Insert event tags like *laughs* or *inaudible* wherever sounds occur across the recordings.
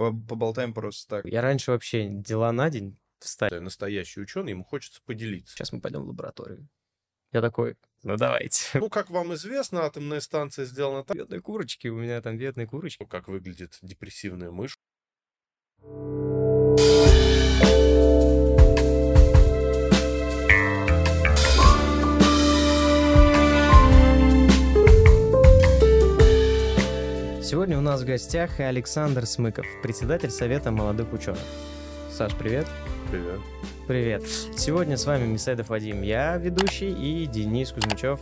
по- поболтаем просто так. Я раньше вообще дела на день встать. Настоящий ученый, ему хочется поделиться. Сейчас мы пойдем в лабораторию. Я такой, ну давайте. Ну, как вам известно, атомная станция сделана так, Бедные курочки, у меня там бедные курочки. как выглядит депрессивная мышь. Сегодня у нас в гостях Александр Смыков, председатель Совета молодых ученых. Саш, привет. Привет. Привет. Сегодня с вами Мисайдов Вадим, я ведущий, и Денис Кузьмичев.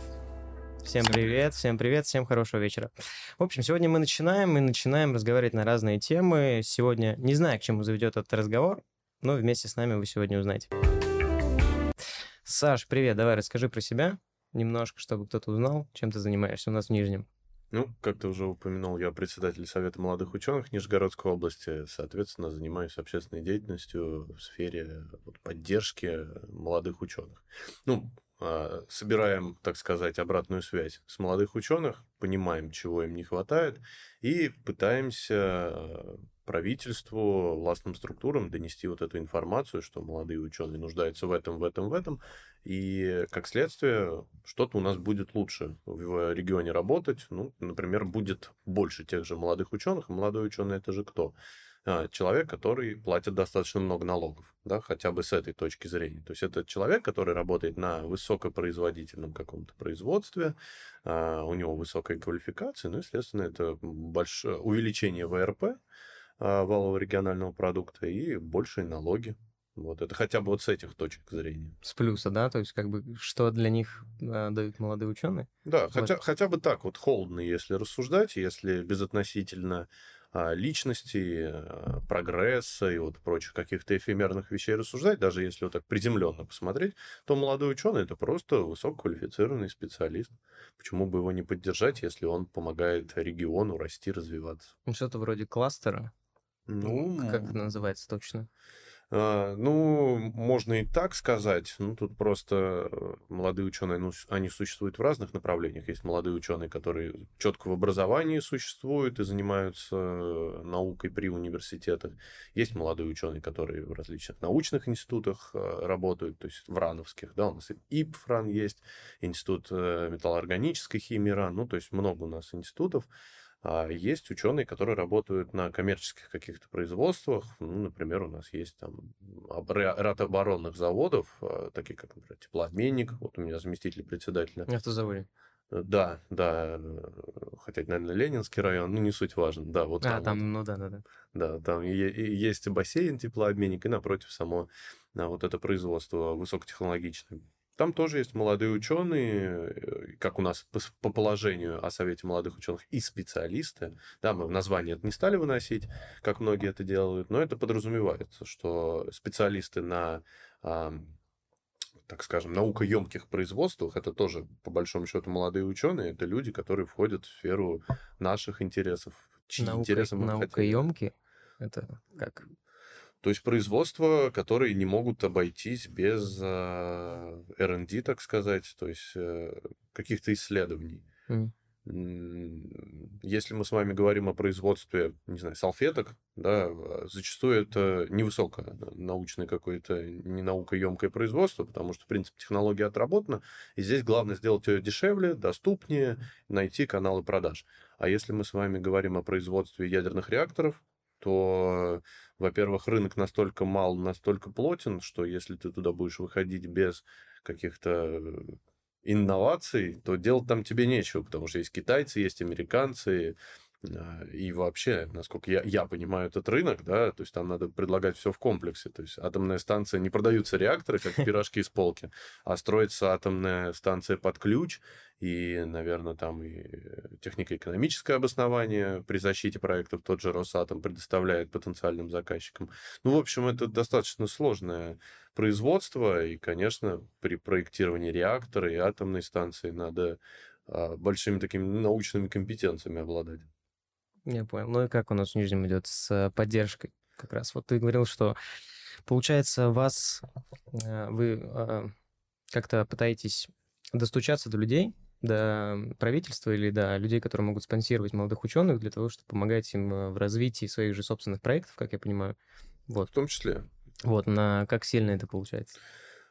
Всем привет, всем привет, всем хорошего вечера. В общем, сегодня мы начинаем, мы начинаем разговаривать на разные темы. Сегодня не знаю, к чему заведет этот разговор, но вместе с нами вы сегодня узнаете. Саш, привет, давай расскажи про себя немножко, чтобы кто-то узнал, чем ты занимаешься у нас в Нижнем. Ну, как ты уже упомянул, я председатель Совета молодых ученых Нижегородской области. Соответственно, занимаюсь общественной деятельностью в сфере поддержки молодых ученых. Ну, а, собираем, так сказать, обратную связь с молодых ученых, понимаем, чего им не хватает, и пытаемся правительству, властным структурам донести вот эту информацию, что молодые ученые нуждаются в этом, в этом, в этом, и как следствие что-то у нас будет лучше в регионе работать. Ну, например, будет больше тех же молодых ученых. Молодой ученый это же кто? А, Человек, который платит достаточно много налогов, да, хотя бы с этой точки зрения. То есть это человек, который работает на высокопроизводительном каком-то производстве, а, у него высокая квалификация, ну, естественно, это большое увеличение ВРП, валового регионального продукта и большие налоги. Вот это хотя бы вот с этих точек зрения. С плюса, да? То есть, как бы, что для них э, дают молодые ученые? Да, Вот. хотя, хотя бы так вот холодно, если рассуждать, если безотносительно а, личности, а, прогресса и вот прочих каких-то эфемерных вещей рассуждать, даже если вот так приземленно посмотреть, то молодой ученый это просто высококвалифицированный специалист. Почему бы его не поддержать, если он помогает региону расти, развиваться? Ну, Что-то вроде кластера. Ну, Как это называется точно? А, Ну, можно и так сказать. Ну, тут просто э, молодые ученые, ну, они существуют в разных направлениях. Есть молодые ученые, которые четко в образовании существуют и занимаются наукой при университетах. Есть молодые ученые, которые в различных научных институтах э, работают, то есть в РАНовских, да, у нас и ИП РАН есть, институт э, металлоорганической химии РАН, ну, то есть много у нас институтов. А есть ученые, которые работают на коммерческих каких-то производствах. Ну, например, у нас есть там ряд оборонных заводов, а, такие как, например, теплообменник. Вот у меня заместитель председателя. Автозаводе. Э, Да, да, э, хотя, наверное, Ленинский район, ну, не суть важно. Да, вот А, там, вот. там, ну да, да, да. Да, там есть бассейн, теплообменник, и напротив само а, вот это производство высокотехнологичное. Там тоже есть молодые ученые, э, как у нас по, положению о Совете молодых ученых, и специалисты. Да, мы в название это не стали выносить, как многие это делают, но это подразумевается, что специалисты на, так скажем, наукоемких производствах, это тоже, по большому счету, молодые ученые, это люди, которые входят в сферу наших интересов, чьи Наука, интересы мы хотим. наукоемки. Это как? То есть производства, которые не могут обойтись без а, R&D, так сказать, то есть э, каких-то исследований. М, Если мы с вами говорим о производстве, не знаю, салфеток, да, зачастую это невысокое научное какое-то, не наукоемкое производство, потому что, в принципе, технология отработана, и здесь главное сделать ее дешевле, доступнее, найти каналы продаж. А если мы с вами говорим о производстве ядерных реакторов, то, во-первых, рынок настолько мал, настолько плотен, что если ты туда будешь выходить без каких-то э, инноваций, то делать там тебе нечего, потому что есть китайцы, есть американцы, и вообще, насколько я, я понимаю этот рынок, да, то есть там надо предлагать все в комплексе. То есть атомная станция, не продаются реакторы, как *laughs* пирожки из полки, а строится атомная станция под ключ, и, наверное, там и технико-экономическое обоснование при защите проектов тот же Росатом предоставляет потенциальным заказчикам. Ну, в общем, это достаточно сложное производство, и, конечно, при проектировании реактора и атомной станции надо а, большими такими научными компетенциями обладать. Я понял. Ну и как у нас в Нижнем идет с поддержкой? Как раз вот ты говорил, что получается вас, э, вы э, как-то пытаетесь достучаться до людей, до правительства или до людей, которые могут спонсировать молодых ученых для того, чтобы помогать им э, в развитии своих же собственных проектов, как я понимаю. Вот. В том числе. Вот, на как сильно это получается?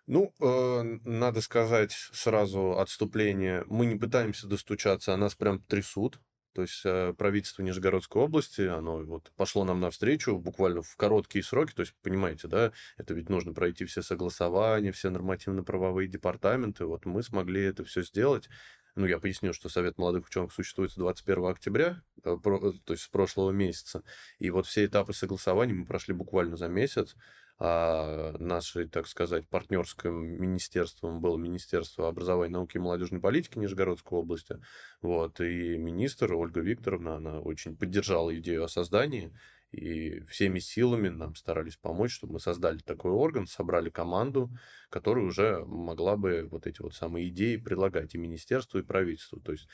Ну, э, надо сказать сразу отступление. Мы не пытаемся достучаться, а нас прям трясут. То есть э, правительство Нижегородской области, оно вот пошло нам навстречу буквально в короткие сроки. То есть, понимаете, да, это ведь нужно пройти все согласования, все нормативно-правовые департаменты. Вот мы смогли это все сделать. Ну, я поясню, что Совет молодых ученых существует с 21 октября, э, то есть с прошлого месяца. И вот все этапы согласования мы прошли буквально за месяц а нашей, так сказать, партнерским министерством было Министерство образования, науки и молодежной политики Нижегородской области. Вот, и министр Ольга Викторовна, она очень поддержала идею о создании, и всеми силами нам старались помочь, чтобы мы создали такой орган, собрали команду, которая уже могла бы вот эти вот самые идеи предлагать и министерству, и правительству. То есть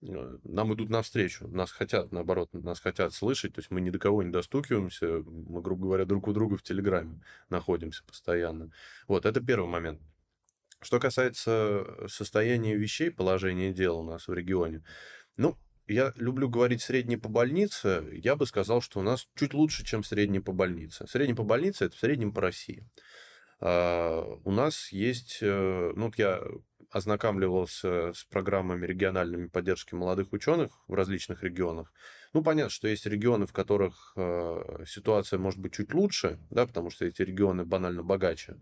нам идут навстречу, нас хотят, наоборот, нас хотят слышать, то есть мы ни до кого не достукиваемся, мы, грубо говоря, друг у друга в Телеграме находимся постоянно. Вот, это первый момент. Что касается состояния вещей, положения дел у нас в регионе, ну, я люблю говорить средний по больнице, я бы сказал, что у нас чуть лучше, чем средний по больнице. Средний по больнице – это в среднем по России. Uh, у нас есть, э, ну, я ознакомливался с программами региональными поддержки молодых ученых в различных регионах. Ну, понятно, что есть регионы, в которых э, ситуация может быть чуть лучше, да, потому что эти регионы банально богаче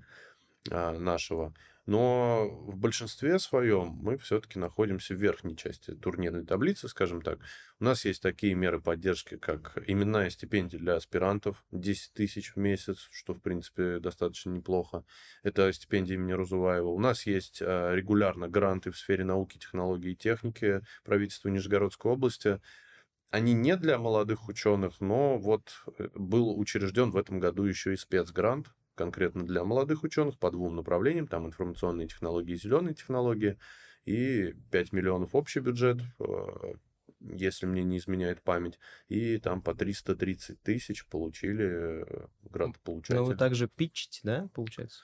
э, нашего. Но в большинстве своем мы все-таки находимся в верхней части турнирной таблицы, скажем так. У нас есть такие меры поддержки, как именная стипендия для аспирантов 10 тысяч в месяц, что, в принципе, достаточно неплохо. Это стипендия имени Разуваева. У нас есть а, регулярно гранты в сфере науки, технологии и техники правительства Нижегородской области. Они не для молодых ученых, но вот э, был учрежден в этом году еще и спецгрант конкретно для молодых ученых по двум направлениям, там информационные технологии и зеленые технологии, и 5 миллионов общий бюджет, э, если мне не изменяет память, и там по 330 тысяч получили э, грантополучатели. Но вы также питчите, да, получается?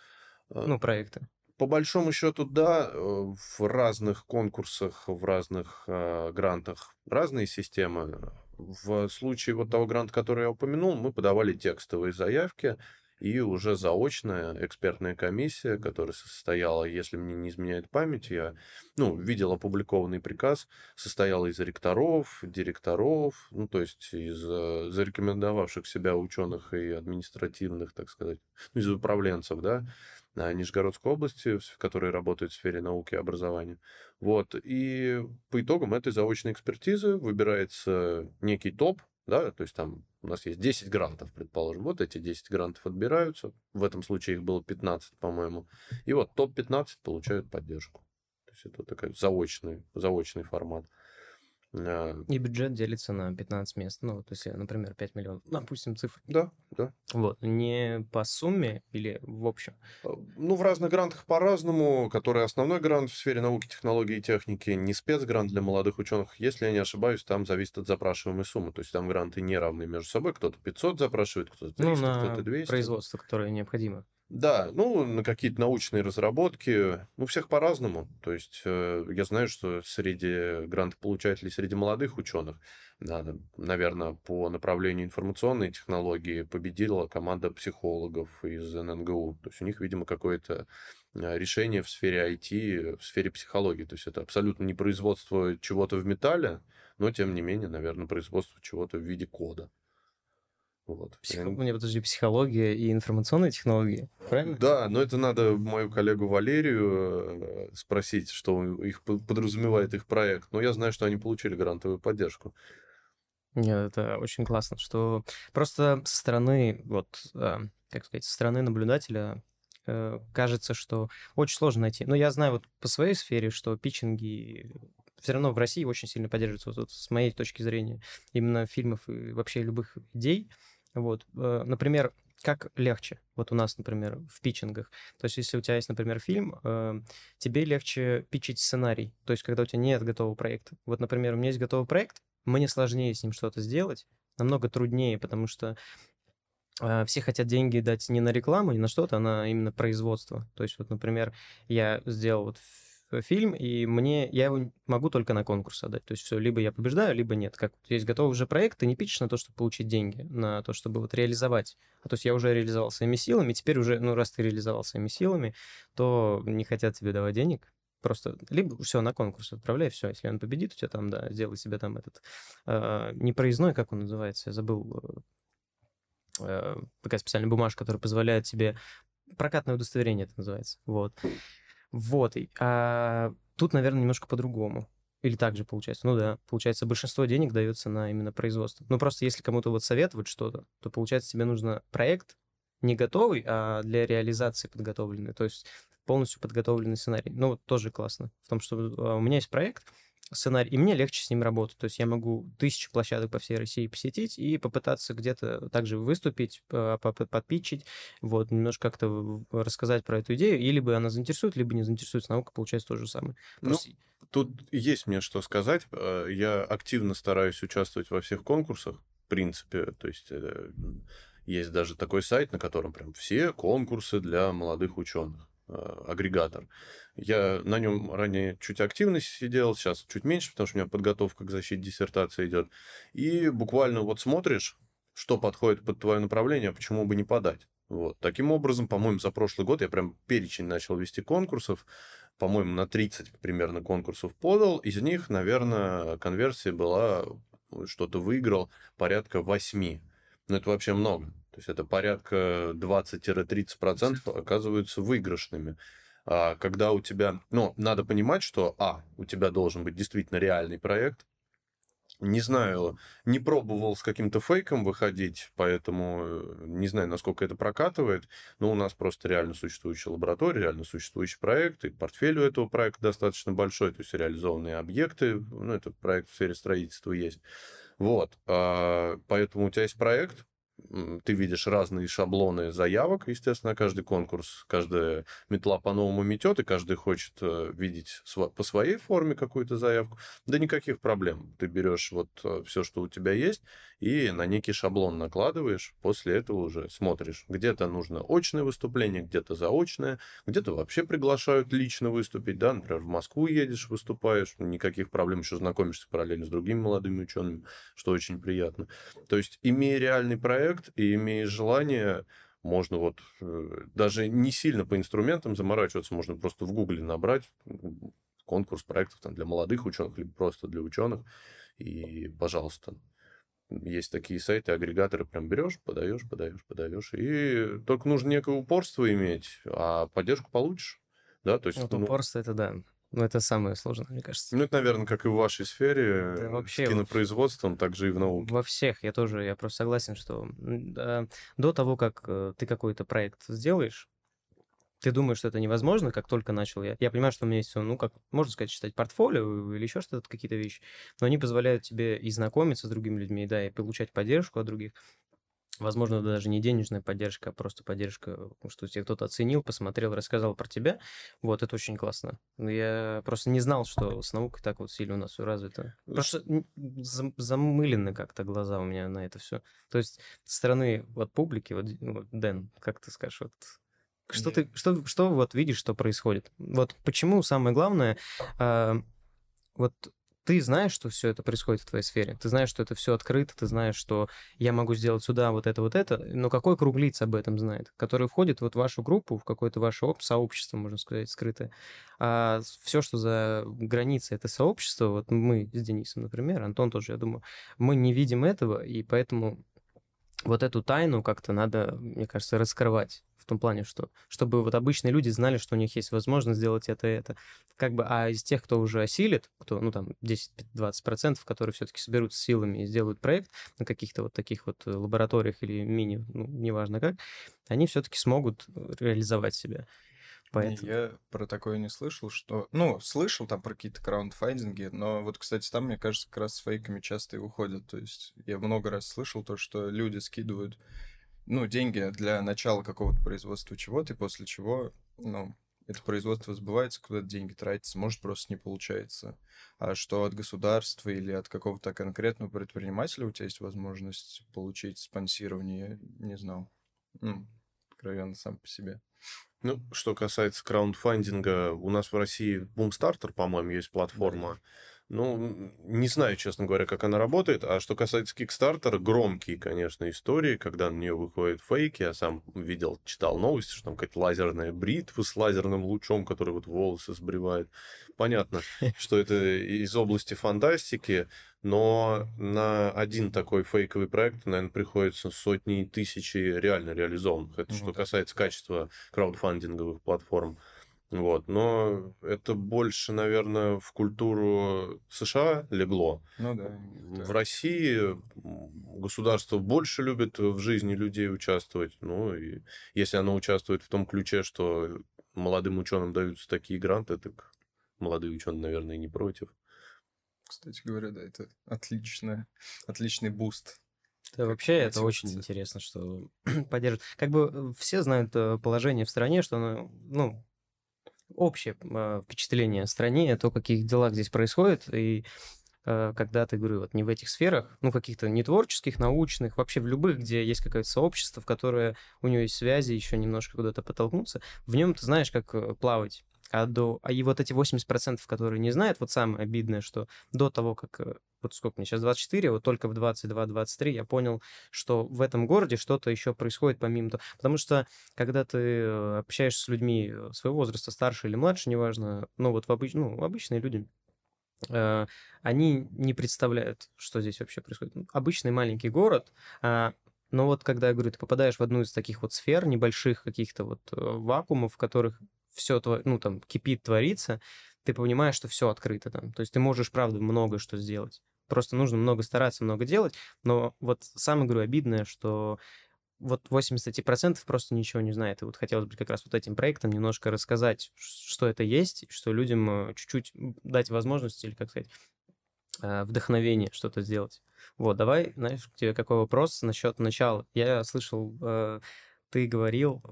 А, ну, проекты. По большому счету, да, э, в разных конкурсах, в разных э, грантах разные системы. В случае вот того гранта, который я упомянул, мы подавали текстовые заявки, и уже заочная экспертная комиссия, которая состояла, если мне не изменяет память, я ну, видел опубликованный приказ, состояла из ректоров, директоров, ну, то есть из э, зарекомендовавших себя ученых и административных, так сказать, ну, из управленцев, да, Нижегородской области, которые работают в сфере науки и образования. Вот. И по итогам этой заочной экспертизы выбирается некий топ, да, то есть там у нас есть 10 грантов, предположим. Вот эти 10 грантов отбираются. В этом случае их было 15, по-моему. И вот топ-15 получают поддержку. То есть это такой заочный, заочный формат. А, и бюджет делится на 15 мест. Ну, то есть, например, 5 миллионов. Допустим, цифры. Да, да. Вот. Не по сумме или в общем? А, ну, в разных грантах по-разному. Который основной грант в сфере науки, технологии и техники, не спецгрант для молодых ученых. Если я не ошибаюсь, там зависит от запрашиваемой суммы. То есть, там гранты не равны между собой. Кто-то 500 запрашивает, кто-то 300, ну, кто-то 200. производство, которое необходимо. Да, ну, на какие-то научные разработки, ну, всех по-разному. То есть э, я знаю, что среди грантополучателей, среди молодых ученых, да, наверное, по направлению информационной технологии победила команда психологов из ННГУ. То есть у них, видимо, какое-то э, решение в сфере IT, в сфере психологии. То есть это абсолютно не производство чего-то в металле, но, тем не менее, наверное, производство чего-то в виде кода. Вот. Психо... Мне подожди, психология и информационные технологии, правильно? Да, но это надо мою коллегу Валерию э, спросить, что их подразумевает их проект. Но я знаю, что они получили грантовую поддержку. Нет, это очень классно, что просто со стороны, вот, э, как сказать, со стороны наблюдателя э, кажется, что очень сложно найти. Но я знаю вот по своей сфере, что питчинги все равно в России очень сильно поддерживаются, вот, вот с моей точки зрения, именно фильмов и вообще любых идей. Вот, э, например, как легче? Вот у нас, например, в питчингах. То есть, если у тебя есть, например, фильм, э, тебе легче питчить сценарий. То есть, когда у тебя нет готового проекта. Вот, например, у меня есть готовый проект, мне сложнее с ним что-то сделать, намного труднее, потому что э, все хотят деньги дать не на рекламу, не на что-то, а на именно производство. То есть, вот, например, я сделал вот фильм, и мне я его могу только на конкурс отдать. То есть все, либо я побеждаю, либо нет. Как есть готовый уже проект, ты не пишешь на то, чтобы получить деньги, на то, чтобы вот реализовать. А то есть я уже реализовал своими силами, теперь уже, ну, раз ты реализовал своими силами, то не хотят тебе давать денег, просто либо все на конкурс отправляй, все, если он победит, у тебя там, да, сделай себе там этот э, непроездной, как он называется, я забыл, э, э такая специальная бумажка, которая позволяет тебе прокатное удостоверение это называется, вот. Вот, а тут, наверное, немножко по-другому. Или так же получается? Ну да, получается, большинство денег дается на именно производство. Ну просто если кому-то вот советовать что-то, то получается тебе нужно проект не готовый, а для реализации подготовленный. То есть полностью подготовленный сценарий. Ну, вот тоже классно. В том, что а, у меня есть проект, сценарий, и мне легче с ним работать. То есть я могу тысячи площадок по всей России посетить и попытаться где-то также выступить, подпитчить, вот, немножко как-то рассказать про эту идею, и либо она заинтересует, либо не заинтересует. С наукой получается то же самое. Ну, Просто... тут есть мне что сказать. Э, я активно стараюсь участвовать во всех конкурсах, в принципе, то есть э, есть даже такой сайт, на котором прям все конкурсы для молодых ученых. Э, агрегатор. Я на нем ранее чуть активно сидел, сейчас чуть меньше, потому что у меня подготовка к защите диссертации идет. И буквально вот смотришь, что подходит под твое направление, а почему бы не подать. Вот. Таким образом, по-моему, за прошлый год я прям перечень начал вести конкурсов. По-моему, на 30 примерно конкурсов подал. Из них, наверное, конверсия была, что-то выиграл порядка 8. Но это вообще много. То есть это порядка 20-30% оказываются выигрышными. А когда у тебя... Ну, надо понимать, что, а, у тебя должен быть действительно реальный проект. Не знаю, не пробовал с каким-то фейком выходить, поэтому э, не знаю, насколько это прокатывает. Но у нас просто реально существующая лаборатория, реально существующий проект, и портфель у этого проекта достаточно большой, то есть реализованные объекты. Ну, это проект в сфере строительства есть. Вот. А, поэтому у тебя есть проект, ты видишь разные шаблоны заявок, естественно, каждый конкурс, каждая метла по-новому метет, и каждый хочет э, видеть по своей форме какую-то заявку. Да никаких проблем. Ты берешь вот э, все, что у тебя есть, и на некий шаблон накладываешь, после этого уже смотришь. Где-то нужно очное выступление, где-то заочное, где-то вообще приглашают лично выступить, да, например, в Москву едешь, выступаешь, никаких проблем, еще знакомишься параллельно с другими молодыми учеными, что очень приятно. То есть, имея реальный проект и имея желание, можно вот э, даже не сильно по инструментам заморачиваться, можно просто в Гугле набрать конкурс проектов там, для молодых ученых, либо просто для ученых, и, пожалуйста, есть такие сайты, агрегаторы, прям берешь, подаешь, подаешь, подаешь. И только нужно некое упорство иметь, а поддержку получишь. Да, то есть, вот ну, упорство это да. Ну, это самое сложное, мне кажется. Ну, это, наверное, как и в вашей сфере, да, вообще, с кинопроизводством, так же и в науке. Во всех. Я тоже, я просто согласен, что да, до того, как э, ты какой-то проект сделаешь, ты думаешь, что это невозможно, как только начал я. Я понимаю, что у меня есть, ну, как можно сказать, читать портфолио или еще что-то, какие-то вещи, но они позволяют тебе и знакомиться с другими людьми, да, и получать поддержку от других. Возможно, даже не денежная поддержка, а просто поддержка, что тебя кто-то оценил, посмотрел, рассказал про тебя. Вот, это очень классно. Я просто не знал, что с наукой так вот сильно у нас все развито. Просто замылены как-то глаза у меня на это все. То есть, со стороны вот публики, вот, вот Дэн, как ты скажешь, вот что ты, что, что вот видишь, что происходит? Вот почему самое главное, э, вот ты знаешь, что все это происходит в твоей сфере, ты знаешь, что это все открыто, ты знаешь, что я могу сделать сюда вот это, вот это, но какой круг лиц об этом знает, который входит вот в вашу группу, в какое-то ваше сообщество, можно сказать, скрытое. А все, что за границей это сообщество, вот мы с Денисом, например, Антон тоже, я думаю, мы не видим этого, и поэтому вот эту тайну как-то надо, мне кажется, раскрывать в том плане, что чтобы вот обычные люди знали, что у них есть возможность сделать это и это. Как бы, а из тех, кто уже осилит, кто, ну, там, 10-20%, которые все-таки соберутся силами и сделают проект на каких-то вот таких вот лабораториях или мини, ну, неважно как, они все-таки смогут реализовать себя. Поэтому... Я про такое не слышал, что... Ну, слышал там про какие-то краундфайдинги, но вот, кстати, там, мне кажется, как раз с фейками часто и выходят. То есть я много раз слышал то, что люди скидывают ну, деньги для начала какого-то производства чего-то, и после чего, ну, это производство сбывается, куда-то деньги тратятся, может, просто не получается. А что от государства или от какого-то конкретного предпринимателя у тебя есть возможность получить спонсирование, не знал. Ну, откровенно, сам по себе. Ну, что касается краундфандинга, у нас в России Boomstarter, по-моему, есть платформа. Ну, не знаю, честно говоря, как она работает. А что касается Kickstarter, громкие, конечно, истории, когда на нее выходят фейки. Я сам видел, читал новости, что там какая-то лазерная бритва с лазерным лучом, который вот волосы сбривает. Понятно, *laughs* что это из области фантастики, но на один такой фейковый проект, наверное, приходится сотни и тысячи реально реализованных. Это что касается качества краудфандинговых платформ. Вот. Но это больше, наверное, в культуру США легло. Ну да. В России государство больше любит в жизни людей участвовать. Ну, и если оно участвует в том ключе, что молодым ученым даются такие гранты, так молодые ученые, наверное, не против. Кстати говоря, да, это отличное, отличный boost. Да, вообще это очень интересно, что *clears throat* поддерживают. Как бы э, все знают э, положение в стране, что оно, ну, общее э, впечатление о стране, о том, каких делах здесь происходит, и когда ты, говорю, вот не в этих сферах, ну, каких-то не творческих, научных, вообще в любых, где есть какое-то сообщество, в которое у него есть связи, еще немножко куда-то потолкнуться, в нем ты знаешь, как плавать. А, до, а и вот эти 80%, которые не знают, вот самое обидное, что до того, как э, вот сколько мне сейчас 24, вот только в 22-23 я понял, что в этом городе что-то еще происходит помимо того. Потому что когда ты э, общаешься с людьми э, своего возраста, старше или младше, неважно, ну вот в обыч... ну, обычные люди, они не представляют, что здесь вообще происходит. Обычный маленький город, э, но вот когда я говорю, ты попадаешь в одну из таких вот сфер, небольших каких-то вот вакуумов, в которых все, ну, там, кипит, творится, ты понимаешь, что все открыто там. То есть ты можешь, правда, много что сделать. Просто нужно много стараться, много делать. Но вот самое, говорю, обидное, что вот 80% просто ничего не знает. И вот хотелось бы как раз вот этим проектом немножко рассказать, что это есть, что людям э, чуть-чуть дать возможность или, как сказать, э, вдохновение что-то сделать. Вот, давай, знаешь, к тебе какой вопрос насчет начала. Я слышал, э, ты говорил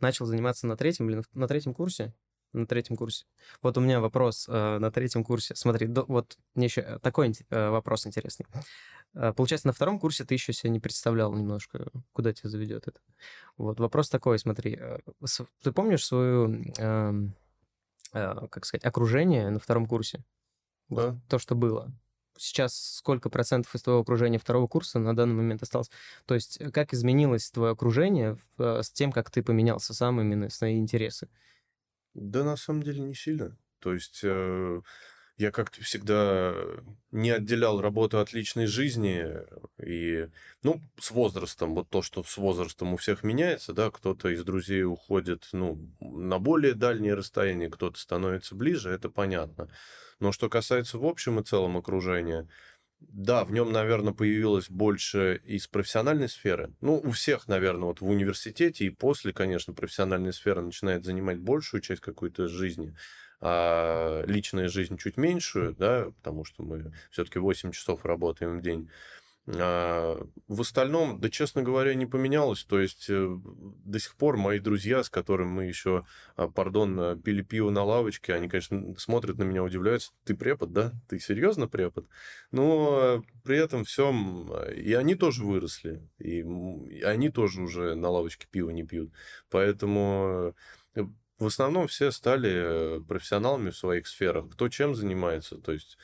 начал заниматься на третьем или на третьем курсе? На третьем курсе. Вот у меня вопрос э, на третьем курсе. Смотри, до, вот мне еще такой э, вопрос интересный. Э, получается, на втором курсе ты еще себе не представлял немножко, куда тебя заведет это. Вот вопрос такой, смотри. Э, ты помнишь свою, э, э, как сказать, окружение на втором курсе? Да. Вот, то, что было сейчас сколько процентов из твоего окружения второго курса на данный момент осталось? То есть э, как изменилось твое окружение э, с тем, как ты поменялся сам именно, свои интересы? Да, на самом деле не сильно. То есть э, я как-то всегда не отделял работу от личной жизни. И, ну, с возрастом, вот то, что с возрастом у всех меняется, да, кто-то из друзей уходит, ну, на более дальние расстояния, кто-то становится ближе, это понятно. Но что касается в общем и целом окружения, да, в нем, наверное, появилось больше из профессиональной сферы. Ну, у всех, наверное, вот в университете и после, конечно, профессиональная сфера начинает занимать большую часть какой-то жизни, а личная жизнь чуть меньшую, да, потому что мы все-таки 8 часов работаем в день. А, в остальном, да, честно говоря, не поменялось. То есть э, до сих пор мои друзья, с которыми мы еще, а, пардон, пили пиво на лавочке, они, конечно, смотрят на меня, удивляются. Ты препод, да? Ты серьезно препод? Но при этом всем и они тоже выросли, и они тоже уже на лавочке пиво не пьют. Поэтому э, в основном все стали профессионалами в своих сферах. Кто чем занимается. То есть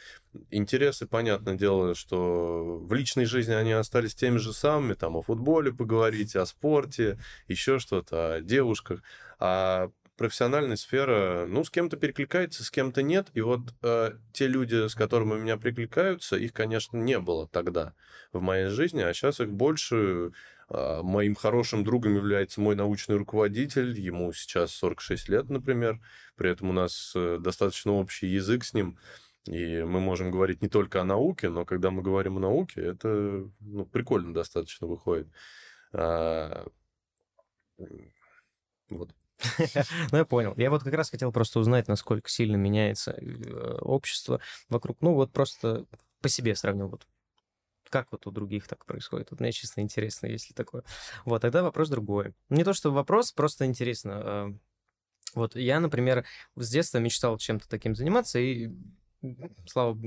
интересы, понятное дело, что в личной жизни они остались теми же самыми, там о футболе поговорить, о спорте, еще что-то, о девушках. А профессиональная сфера, ну, с кем-то перекликается, с кем-то нет. И вот э, те люди, с которыми у меня прикликаются, их, конечно, не было тогда в моей жизни, а сейчас их больше. Э, моим хорошим другом является мой научный руководитель, ему сейчас 46 лет, например. При этом у нас э, достаточно общий язык с ним. И мы можем говорить не только о науке, но когда мы говорим о науке, это ну, прикольно достаточно выходит. А... Вот. *laughs* Ну, я понял. Я вот как раз хотел просто узнать, насколько сильно меняется э, общество вокруг. Ну, вот просто по себе сравнил. Вот как вот у других так происходит? Вот мне честно интересно, если такое. Вот, тогда вопрос другой. Не то, что вопрос, просто интересно. А, вот я, например, с детства мечтал чем-то таким заниматься, и слава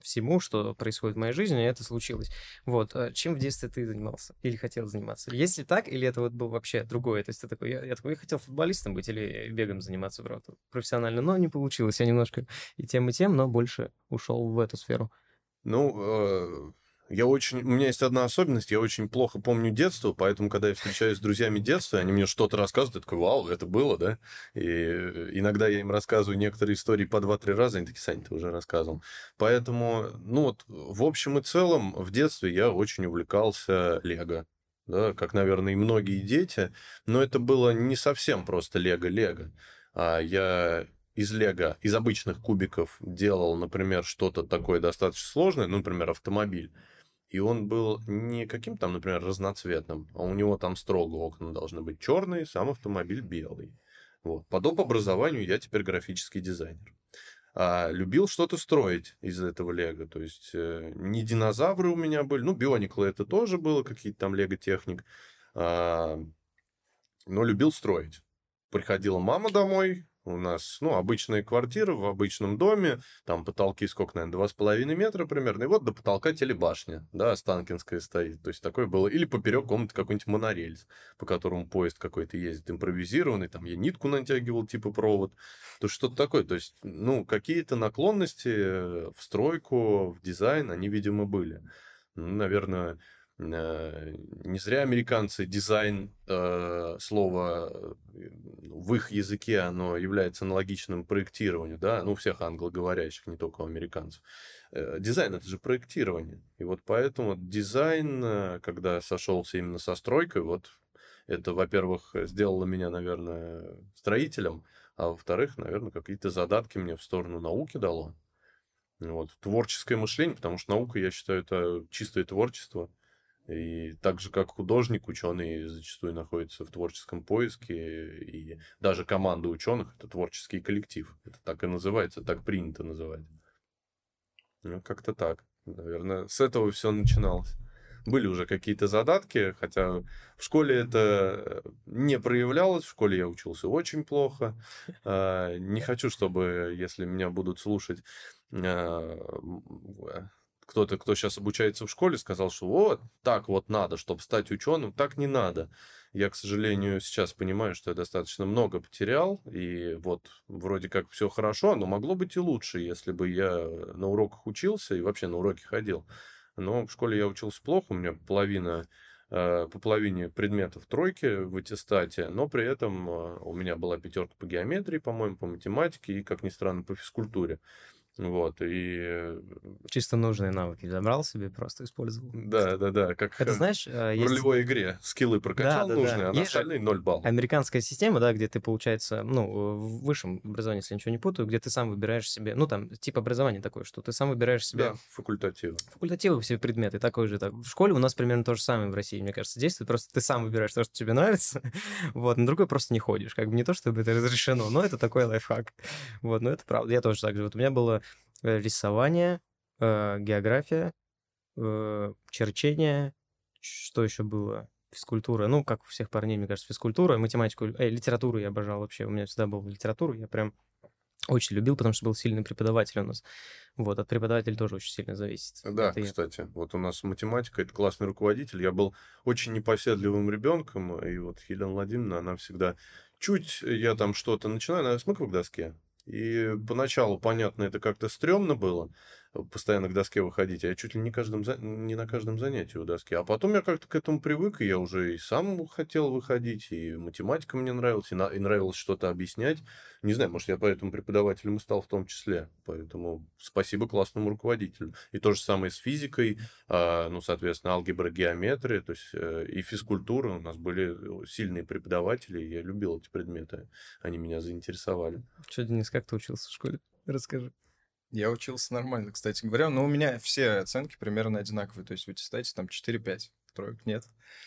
всему, что происходит в моей жизни, это случилось. Вот. А чем в детстве ты занимался? Или хотел заниматься? Если так, или это вот был вообще другое? То есть ты такой, я, я такой, я хотел футболистом быть или бегом заниматься, правда, профессионально, но не получилось. Я немножко и тем, и тем, но больше ушел в эту сферу. Ну, э, я очень... У меня есть одна особенность, я очень плохо помню детство, поэтому, когда я встречаюсь с друзьями детства, они мне что-то рассказывают, я такой, вау, это было, да? И иногда я им рассказываю некоторые истории по два-три раза, они такие, Сань, ты уже рассказывал. Поэтому, ну вот, в общем и целом, в детстве я очень увлекался Лего. Да, как, наверное, и многие дети, но это было не совсем просто Лего-Лего. А я из Лего, из обычных кубиков делал, например, что-то такое достаточно сложное, ну, например, автомобиль и он был не каким там, например, разноцветным, а у него там строго окна должны быть черные, сам автомобиль белый. Вот. По доп. образованию я теперь графический дизайнер. А, любил что-то строить из этого лего. То есть э, не динозавры у меня были, ну, биониклы это тоже было, какие-то там лего-техник. А, но любил строить. Приходила мама домой, у нас, ну, обычная квартира в обычном доме, там потолки сколько, наверное, 2,5 метра примерно, и вот до потолка телебашня, да, Останкинская стоит. То есть такое было. Или поперек комнаты какой-нибудь монорельс, по которому поезд какой-то ездит, импровизированный, там я нитку натягивал, типа провод. То что-то такое. То есть, ну, какие-то наклонности в стройку, в дизайн, они, видимо, были. Ну, наверное, не зря американцы дизайн э, слова э, в их языке оно является аналогичным проектированию, да, ну всех англоговорящих, не только у американцев. Э, дизайн это же проектирование, и вот поэтому дизайн, э, когда сошелся именно со стройкой, вот это, во-первых, сделало меня, наверное, строителем, а во-вторых, наверное, какие-то задатки мне в сторону науки дало. Вот. Творческое мышление, потому что наука, я считаю, это чистое творчество. И так же, как художник, ученый зачастую находится в творческом поиске, и даже команда ученых это творческий коллектив. Это так и называется, так принято называть. Ну, как-то так. Наверное, с этого все начиналось. Были уже какие-то задатки, хотя в школе это не проявлялось. В школе я учился очень плохо. А, не хочу, чтобы, если меня будут слушать, а, кто-то, кто сейчас обучается в школе, сказал, что вот так вот надо, чтобы стать ученым, так не надо. Я, к сожалению, сейчас понимаю, что я достаточно много потерял, и вот вроде как все хорошо, но могло быть и лучше, если бы я на уроках учился и вообще на уроки ходил. Но в школе я учился плохо, у меня половина э, по половине предметов тройки в аттестате, но при этом э, у меня была пятерка по геометрии, по-моему, по математике и, как ни странно, по физкультуре. Вот, и... Э, Чисто нужные навыки забрал себе, просто использовал. Да, да, да, как Это *laughs* знаешь, э, в ролевой игре скиллы прокачал да, да, нужные, да. а на остальные 0 баллов. Американская система, да, где ты, получается, ну, в высшем образовании, если ничего не путаю, где ты сам выбираешь себе, ну, там, тип образования такое, что ты сам выбираешь себе... Да, факультативы. Факультативы, все предметы, такой же. Так. В школе у нас примерно то же самое в России, мне кажется, действует, просто ты сам выбираешь то, что тебе нравится, *laughs* вот, на другой просто не ходишь, как бы не то, чтобы это разрешено, но это такой лайфхак. Вот, но это правда, я тоже так же. Вот у меня было Э, рисование, э, география, э, черчение, что еще было? Физкультура. Ну, как у всех парней, мне кажется, физкультура, математику, э, литературу я обожал вообще. У меня всегда была литература, я прям очень любил, потому что был сильный преподаватель у нас. Вот, от преподавателя тоже очень сильно зависит. Да, это кстати, я. вот у нас математика, это классный руководитель. Я был очень непоседливым ребенком, и вот Елена Владимировна, она всегда чуть я там что-то начинаю, она смыкаю к доске. И поначалу, понятно, это как-то стрёмно было, постоянно к доске выходить, а я чуть ли не, каждом, не на каждом занятии у доски. А потом я как-то к этому привык, и я уже и сам хотел выходить, и математика мне нравилась, и, на, и нравилось что-то объяснять. Не знаю, может, я поэтому преподавателем и стал в том числе. Поэтому спасибо классному руководителю. И то же самое с физикой, а, ну, соответственно, алгебра, геометрия, то есть э, и физкультура. У нас были сильные преподаватели, я любил эти предметы. Они меня заинтересовали. Что, Денис, как ты учился в школе? Расскажи. Я учился нормально, кстати говоря, но у меня все оценки примерно одинаковые, то есть в аттестате там 4-5, троек нет.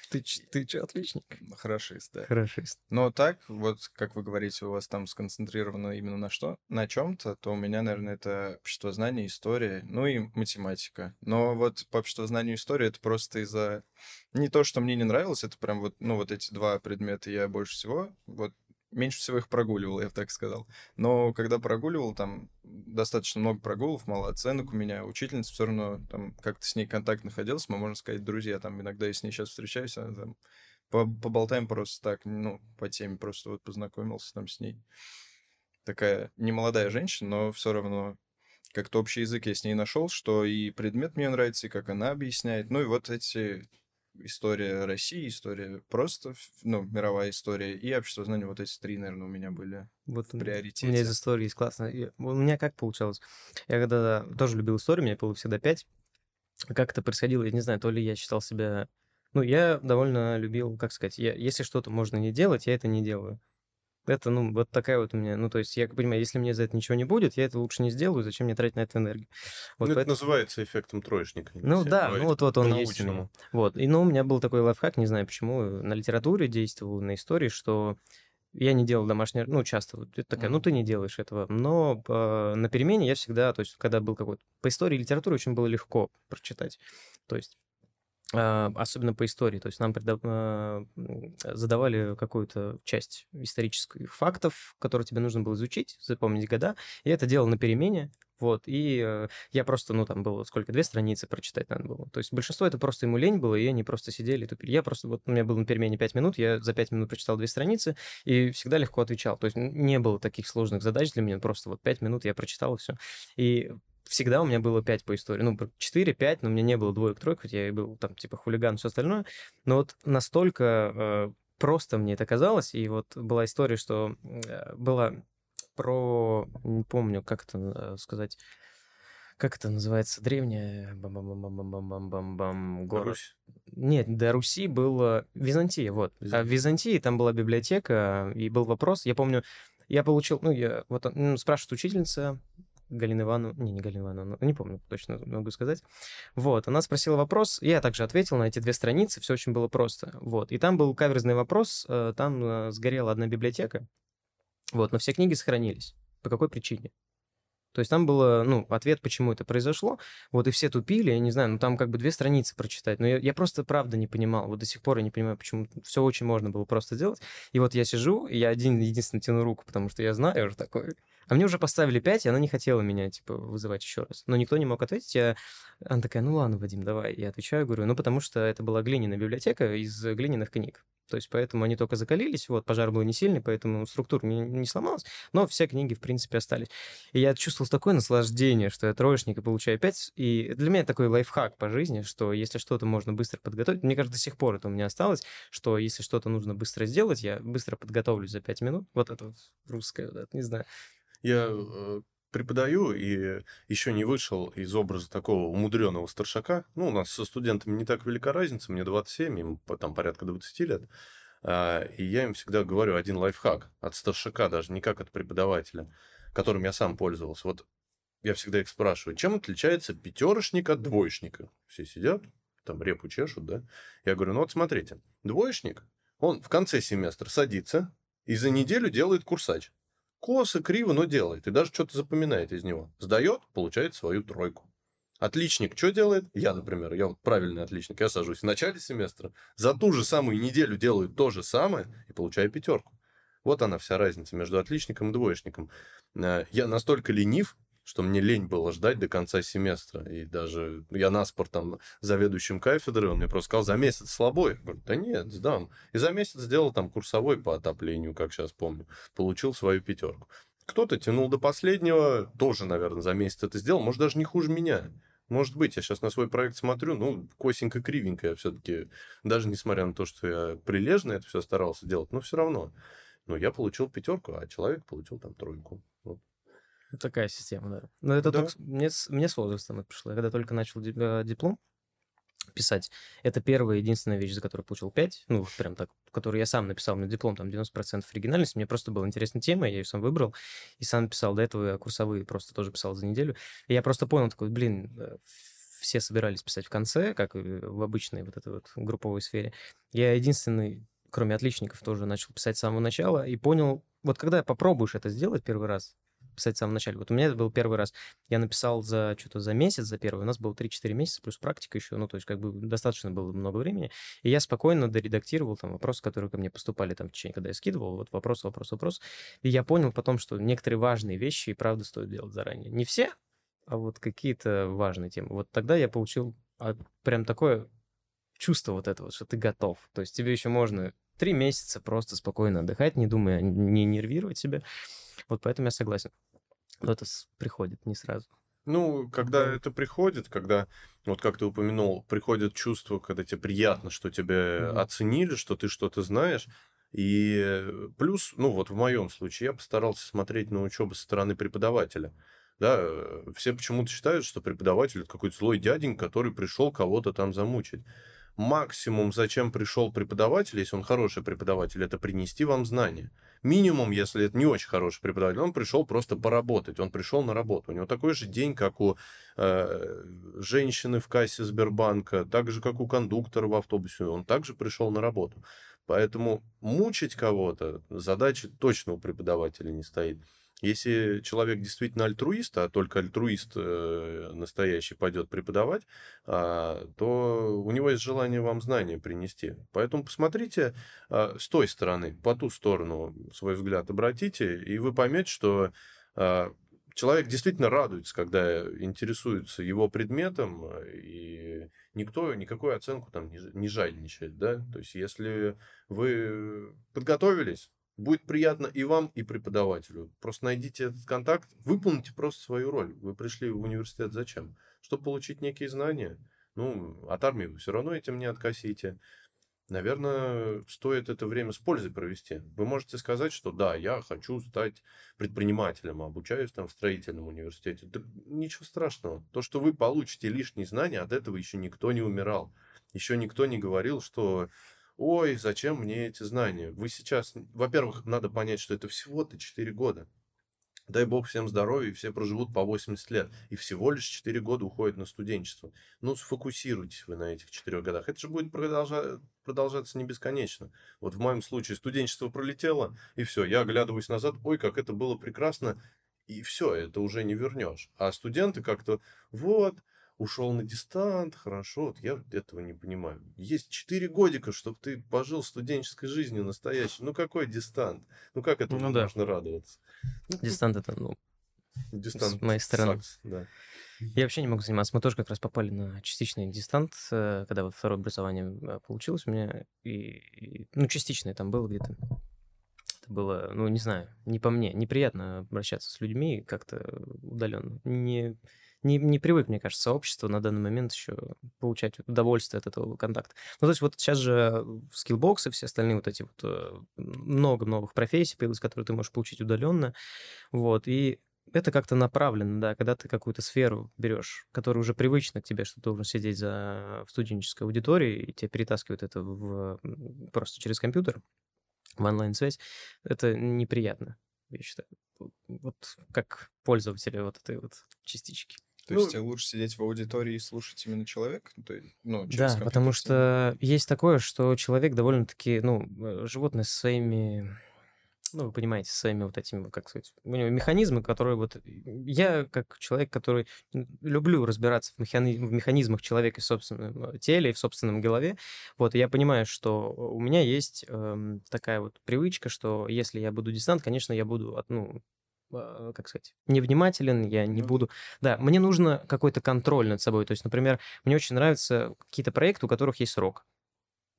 Ты, ты что, отличник? Хорошист, да. Хорошист. Но так, вот, как вы говорите, у вас там сконцентрировано именно на что? На чем-то, то у меня, наверное, это обществознание, история, ну и математика. Но вот по обществознанию и истории это просто из-за... Не то, что мне не нравилось, это прям вот, ну, вот эти два предмета я больше всего, вот меньше всего их прогуливал, я бы так сказал. Но когда прогуливал, там достаточно много прогулов, мало оценок у меня. Учительница все равно там как-то с ней контакт находился, мы, можно сказать, друзья. Там иногда я с ней сейчас встречаюсь, она там поболтаем просто так, ну, по теме, просто вот познакомился там с ней. Такая немолодая женщина, но все равно как-то общий язык я с ней нашел, что и предмет мне нравится, и как она объясняет. Ну и вот эти история России, история просто, ну, мировая история и общество знания. Вот эти три, наверное, у меня были вот в приоритете. У меня из истории есть классно. У меня как получалось? Я когда тоже любил историю, у меня было всегда пять. Как это происходило, я не знаю, то ли я считал себя... Ну, я довольно любил, как сказать, я, если что-то можно не делать, я это не делаю. Это, ну, вот такая вот у меня, ну, то есть я понимаю, если мне за это ничего не будет, я это лучше не сделаю, зачем мне тратить на это энергию. Вот ну, поэтому... это называется эффектом троечника. Ну, да, ну, вот, вот он есть у меня. Вот, и, ну, у меня был такой лайфхак, не знаю почему, на литературе действовал, на истории, что я не делал домашнее, ну, часто, вот это такая, mm-hmm. ну, ты не делаешь этого. Но э, на перемене я всегда, то есть, когда был какой-то... По истории и литературе очень было легко прочитать. То есть особенно по истории. То есть нам а, задавали какую-то часть исторических фактов, которые тебе нужно было изучить, запомнить года. И это делал на перемене. Вот, и э, я просто, ну, там было сколько, две страницы прочитать надо было. То есть большинство это просто ему лень было, и они просто сидели тупили. Я просто, вот у меня было на перемене пять минут, я за пять минут прочитал две страницы и всегда легко отвечал. То есть не было таких сложных задач для меня, просто вот пять минут я прочитал и все. И всегда у меня было 5 по истории. Ну, 4-5, но у меня не было двоек, троек, хотя я был там типа хулиган, все остальное. Но вот настолько э, просто мне это казалось. И вот была история, что э, была про, не помню, как это э, сказать, как это называется, древняя бам бам бам бам бам бам бам бам город. Русь? Нет, до Руси было Византия, вот. Византия. А в Византии там была библиотека, и был вопрос, я помню, я получил, ну, я, вот ну, спрашивает учительница, Галина Ивановна, не, не Галина Ивановна, не помню точно могу сказать. Вот, она спросила вопрос, я также ответил на эти две страницы, все очень было просто. Вот, и там был каверзный вопрос, э, там э, сгорела одна библиотека, вот, но все книги сохранились. По какой причине? То есть там было, ну, ответ, почему это произошло. Вот и все тупили, я не знаю, ну там как бы две страницы прочитать. Но я, я просто правда не понимал. Вот до сих пор я не понимаю, почему все очень можно было просто сделать. И вот я сижу, и я один единственный тяну руку, потому что я знаю, уже такой. А мне уже поставили 5, и она не хотела меня, типа, вызывать еще раз. Но никто не мог ответить. Я... Она такая, ну ладно, Вадим, давай. Я отвечаю, говорю, ну потому что это была глиняная библиотека из глиняных книг. То есть поэтому они только закалились, вот, пожар был не сильный, поэтому структура не, не сломалась, но все книги, в принципе, остались. И я чувствовал такое наслаждение, что я троечник и получаю 5, и для меня такой лайфхак по жизни, что если что-то можно быстро подготовить, мне кажется, до сих пор это у меня осталось, что если что-то нужно быстро сделать, я быстро подготовлюсь за 5 минут, вот это вот русское, вот это, не знаю. Я э, преподаю и еще не вышел из образа такого умудренного старшака. Ну, у нас со студентами не так велика разница, мне 27, им там порядка 20 лет. А, и я им всегда говорю один лайфхак от старшака, даже не как от преподавателя, которым я сам пользовался. Вот я всегда их спрашиваю, чем отличается пятерочник от двоечника? Все сидят, там репу чешут, да? Я говорю, ну вот смотрите, двоечник, он в конце семестра садится и за неделю делает курсач косо, криво, но делает. И даже что-то запоминает из него. Сдает, получает свою тройку. Отличник что делает? Я, например, я вот правильный отличник, я сажусь в начале семестра, за ту же самую неделю делаю то же самое и получаю пятерку. Вот она вся разница между отличником и двоечником. Э, я настолько ленив, что мне лень было ждать до конца семестра. И даже я наспор там заведующим кафедрой, он мне просто сказал, за месяц слабо. Я говорю, да нет, сдам. И за месяц сделал там курсовой по отоплению, как сейчас помню. Получил свою пятерку. Кто-то тянул до последнего, тоже, наверное, за месяц это сделал, может, даже не хуже меня. Может быть, я сейчас на свой проект смотрю, ну, косенько кривенько я все-таки, даже несмотря на то, что я прилежно это все старался делать, но все равно. Но я получил пятерку, а человек получил там тройку. Вот. Такая система, да. Но это да. только мне, мне с возрастом это пришло. Я когда только начал э, диплом писать, это первая единственная вещь, за которую получил 5, ну, прям так, которую я сам написал на диплом, там 90% оригинальности. Мне просто была интересная тема, я ее сам выбрал и сам писал. До этого я курсовые просто тоже писал за неделю. И я просто понял, такой, блин, э, все собирались писать в конце, как в обычной вот этой вот групповой сфере. Я единственный, кроме отличников, тоже начал писать с самого начала и понял, вот когда попробуешь это сделать первый раз, писать в самом начале. Вот у меня это был первый раз. Я написал за что-то за месяц, за первый. У нас было 3-4 месяца, плюс практика еще. Ну, то есть как бы достаточно было много времени. И я спокойно доредактировал там вопросы, которые ко мне поступали там в течение, когда я скидывал. Вот вопрос, вопрос, вопрос. И я понял потом, что некоторые важные вещи и правда стоит делать заранее. Не все, а вот какие-то важные темы. Вот тогда я получил а, прям такое чувство вот этого, что ты готов. То есть тебе еще можно три месяца просто спокойно отдыхать, не думая, не нервировать себя. Вот поэтому я согласен. Но это приходит не сразу. Ну, когда это приходит, когда, вот как ты упомянул, приходит чувство, когда тебе приятно, что тебя mm-hmm. оценили, что ты что-то знаешь. И плюс, ну вот в моем случае, я постарался смотреть на учебу со стороны преподавателя. Да, э, все почему-то считают, что преподаватель это какой-то злой дяденька, который пришел кого-то там замучить максимум, зачем пришел преподаватель, если он хороший преподаватель, это принести вам знания. Минимум, если это не очень хороший преподаватель, он пришел просто поработать, он пришел на работу. У него такой же день, как у э, женщины в кассе Сбербанка, так же, как у кондуктора в автобусе, он также пришел на работу. Поэтому мучить кого-то задача точно у преподавателя не стоит. Если человек действительно альтруист, а только альтруист э, настоящий пойдет преподавать, а, то у него есть желание вам знания принести. Поэтому посмотрите а, с той стороны, по ту сторону свой взгляд обратите, и вы поймете, что а, человек действительно радуется, когда интересуется его предметом, и никто никакую оценку там не, жадничает, да. То есть, если вы подготовились, Будет приятно и вам, и преподавателю. Просто найдите этот контакт, выполните просто свою роль. Вы пришли в университет зачем? Чтобы получить некие знания. Ну, от армии вы все равно этим не откосите. Наверное, стоит это время с пользой провести. Вы можете сказать, что да, я хочу стать предпринимателем, обучаюсь там в строительном университете. Да ничего страшного. То, что вы получите лишние знания, от этого еще никто не умирал. Еще никто не говорил, что ой, зачем мне эти знания? Вы сейчас, во-первых, надо понять, что это всего-то 4 года. Дай бог всем здоровья, и все проживут по 80 лет. И всего лишь 4 года уходит на студенчество. Ну, сфокусируйтесь вы на этих 4 годах. Это же будет продолжа... продолжаться не бесконечно. Вот в моем случае студенчество пролетело, и все, я оглядываюсь назад, ой, как это было прекрасно, и все, это уже не вернешь. А студенты как-то, вот, ушел на дистант, хорошо, вот я этого не понимаю. Есть 4 годика, чтобы ты пожил студенческой жизнью настоящей. Ну какой дистант? Ну как это ну, можно да. радоваться? Ну, дистант это, ну, дистант с моей стороны. Сакс, да. Я вообще не могу заниматься. Мы тоже как раз попали на частичный дистант, э, когда вот второе образование э, получилось у меня. И, и ну, частичное там было где-то. Это было, ну, не знаю, не по мне. Неприятно обращаться с людьми как-то удаленно. Не, не, не привык, мне кажется, сообщество на данный момент еще получать удовольствие от этого контакта. Ну, то есть вот сейчас же скиллбоксы, все остальные вот эти вот э, много новых профессий появилось, которые ты можешь получить удаленно, вот, и это как-то направлено, да, когда ты какую-то сферу берешь, которая уже привычна к тебе, что ты должен сидеть за, в студенческой аудитории, и тебе перетаскивают это в, просто через компьютер, в онлайн-связь, это неприятно, я считаю. Вот как пользователи вот этой вот частички. То ну, есть лучше сидеть в аудитории и слушать именно человека? То есть, ну, да, потому что есть такое, что человек довольно-таки, ну, э, животное со своими, ну, вы понимаете, со своими вот этими, как сказать, у него механизмы, которые вот... Я, как человек, который люблю разбираться в, механи... в механизмах человека в собственном э, теле и в собственном голове, вот, я понимаю, что у меня есть эм, такая вот привычка, что если я буду дистант, конечно, я буду, от, ну, как сказать, невнимателен, я не буду... Да, мне нужно какой-то контроль над собой. То есть, например, мне очень нравятся какие-то проекты, у которых есть срок.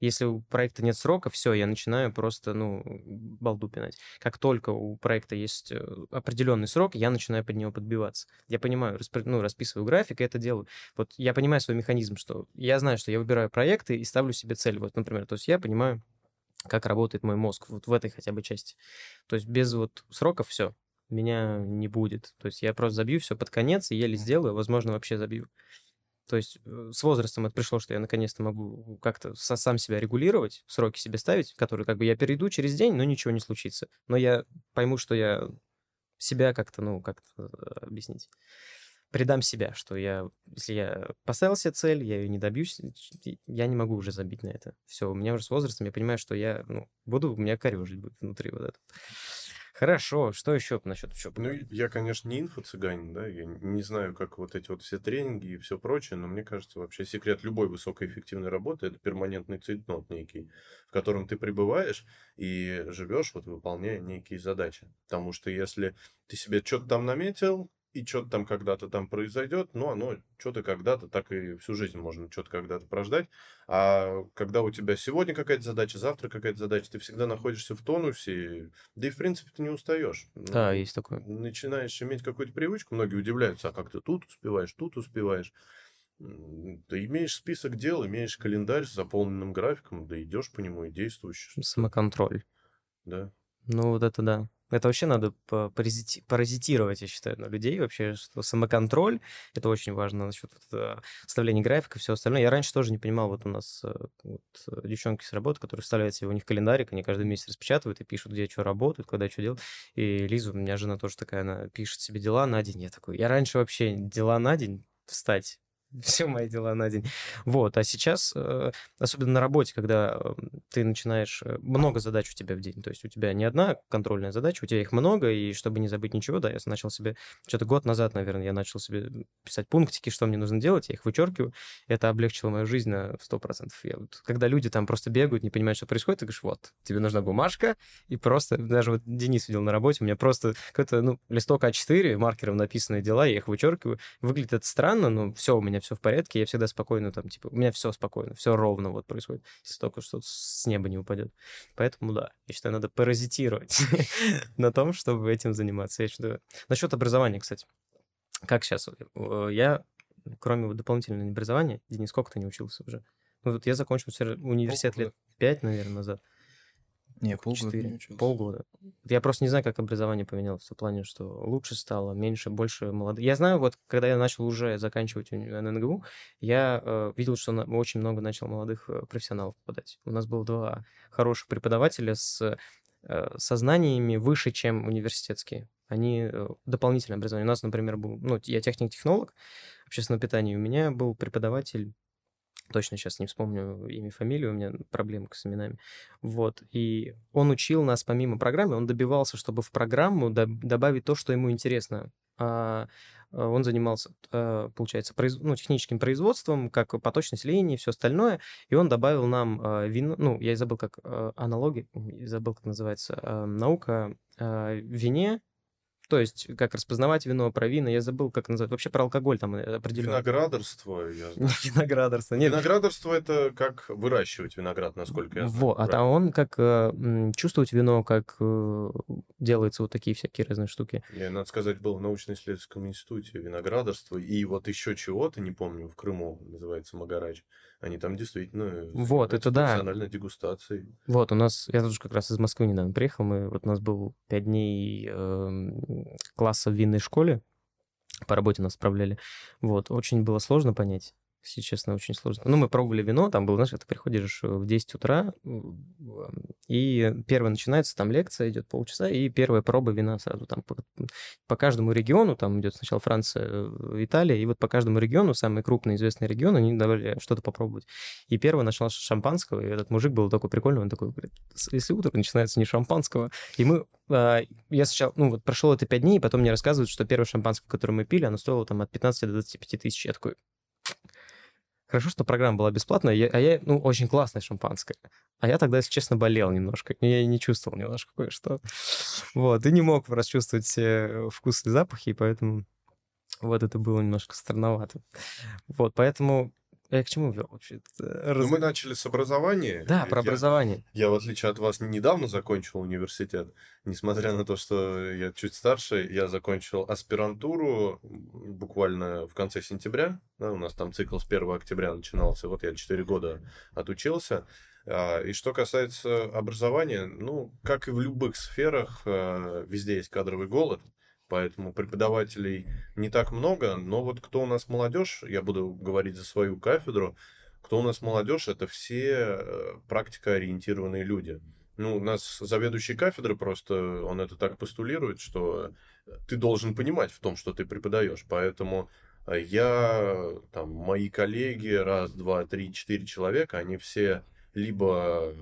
Если у проекта нет срока, все, я начинаю просто, ну, балду пинать. Как только у проекта есть э, определенный срок, я начинаю под него подбиваться. Я понимаю, распри... ну, расписываю график и это делаю. Вот я понимаю свой механизм, что я знаю, что я выбираю проекты и ставлю себе цель. Вот, например, то есть я понимаю, как работает мой мозг вот в этой хотя бы части. То есть без вот сроков все, меня не будет. То есть я просто забью все под конец и еле сделаю, возможно, вообще забью. То есть э, с возрастом это пришло, что я наконец-то могу как-то сам себя регулировать, сроки себе ставить, которые как бы я перейду через день, но ничего не случится. Но я пойму, что я себя как-то, ну, как-то э, объяснить. Предам себя, что я, если я поставил себе цель, я ее не добьюсь, я не могу уже забить на это. Все, у меня уже с возрастом, я понимаю, что я, ну, буду, у меня корежить будет внутри вот это. Хорошо, что еще насчет учебы? Ну, я, конечно, не инфо-цыганин, да, я не знаю, как вот эти вот все тренинги и все прочее, но мне кажется, вообще секрет любой высокоэффективной работы – это перманентный цейтнот некий, в котором ты пребываешь и живешь, вот выполняя некие задачи. Потому что если ты себе что-то там наметил, и что-то там когда-то там произойдет, ну, оно что-то когда-то, так и всю жизнь можно что-то когда-то прождать. А когда у тебя сегодня какая-то задача, завтра какая-то задача, ты всегда находишься в тонусе, да и, в принципе, ты не устаешь. Да, ну, есть такое. Начинаешь иметь какую-то привычку, многие удивляются, а как ты тут успеваешь, тут успеваешь. Ты имеешь список дел, имеешь календарь с заполненным графиком, да идешь по нему и действуешь. Самоконтроль. Да. Ну, вот это да. Это вообще надо паразити- паразитировать, я считаю, на людей вообще, что самоконтроль, это очень важно насчет вот, составления графика и все остальное. Я раньше тоже не понимал, вот у нас э, вот, э, девчонки с работы, которые вставляют себе у них календарик, они каждый месяц распечатывают и пишут, где что работают, когда что делать. И Лиза, у меня жена тоже такая, она пишет себе дела на день. Я такой, я раньше вообще дела на день встать *laughs* все мои дела на день. Вот, а сейчас, э, особенно на работе, когда эм, ты начинаешь... Э, много задач у тебя в день, то есть у тебя не одна контрольная задача, у тебя их много, и чтобы не забыть ничего, да, я начал себе... Что-то год назад, наверное, я начал себе писать пунктики, что мне нужно делать, я их вычеркиваю. Это облегчило мою жизнь на 100%. Я вот, когда люди там просто бегают, не понимают, что происходит, ты говоришь, вот, тебе нужна бумажка, и просто... Даже вот Денис видел на работе, у меня просто какой-то, ну, листок А4, маркером написанные дела, я их вычеркиваю. Выглядит это странно, но все у меня все в порядке, я всегда спокойно там, типа, у меня все спокойно, все ровно вот происходит, если только что-то с неба не упадет. Поэтому, да, я считаю, надо паразитировать *laughs* на том, чтобы этим заниматься. Я считаю... Насчет образования, кстати. Как сейчас? Э, я, кроме дополнительного образования, Денис, сколько ты не учился уже? Ну, вот я закончил университет лет пять, наверное, назад. Не, полгода 4, не учился. Полгода. Я просто не знаю, как образование поменялось в плане, что лучше стало, меньше, больше молодых. Я знаю, вот когда я начал уже заканчивать ННГУ, я э, видел, что на, очень много начал молодых э, профессионалов попадать. У нас было два хороших преподавателя с э, сознаниями выше, чем университетские. Они э, дополнительное образование. У нас, например, был, ну, я техник-технолог общественного питания, у меня был преподаватель точно сейчас не вспомню имя, фамилию, у меня проблемы с именами. Вот. И он учил нас помимо программы, он добивался, чтобы в программу добавить то, что ему интересно. А, а он занимался, а, получается, произ... ну, техническим производством, как поточность линии, все остальное, и он добавил нам вино, ну, я забыл, как аналоги, забыл, как называется, наука вине, то есть, как распознавать вино, про вина, я забыл, как называть. Вообще про алкоголь там э, определенно. Виноградарство, я *laughs* знаю. Виноградарство, нет. Виноградарство — это как выращивать виноград, насколько я знаю. Вот, а там он как э, чувствовать вино, как э, делаются вот такие всякие разные штуки. Я, надо сказать, был в научно-исследовательском институте виноградарство, и вот еще чего-то, не помню, в Крыму называется Магарач. Они там действительно вот, это да. профессиональной дегустацией. Вот, у нас, я тоже как раз из Москвы недавно приехал, мы, вот у нас был пять дней э, класса в винной школе, по работе нас справляли. Вот, очень было сложно понять, если честно, очень сложно. Ну, мы пробовали вино, там было, знаешь, ты приходишь э, в 10 утра, и первая начинается, там лекция идет полчаса, и первая проба вина сразу там по, по каждому региону, там идет сначала Франция, э, Италия, и вот по каждому региону, самый крупный известный регион, они давали что-то попробовать. И первый начал шампанского, и этот мужик был такой прикольный, он такой, говорит, если утро начинается не шампанского, и мы, а, я сначала, ну вот прошел это 5 дней, и потом мне рассказывают, что первое шампанское, которое мы пили, оно стоило там от 15 до 25 тысяч. Я такой, Хорошо, что программа была бесплатная, а я, ну, очень классное шампанское. А я тогда, если честно, болел немножко. Я не чувствовал немножко кое-что. Вот, и не мог расчувствовать все вкусы и запахи, и поэтому вот это было немножко странновато. Вот, поэтому я к чему вел вообще? Раз... Ну, мы начали с образования. Да, про я, образование. Я, в отличие от вас, недавно закончил университет. Несмотря на то, что я чуть старше, я закончил аспирантуру буквально в конце сентября. Да, у нас там цикл с 1 октября начинался. Вот я 4 года отучился. А, и что касается образования, ну, как и в любых сферах, а, везде есть кадровый голод поэтому преподавателей не так много, но вот кто у нас молодежь, я буду говорить за свою кафедру, кто у нас молодежь, это все э, практикоориентированные люди. Ну, у нас заведующий кафедры просто, он это так постулирует, что ты должен понимать в том, что ты преподаешь, поэтому э, я, там, мои коллеги, раз, два, три, четыре человека, они все либо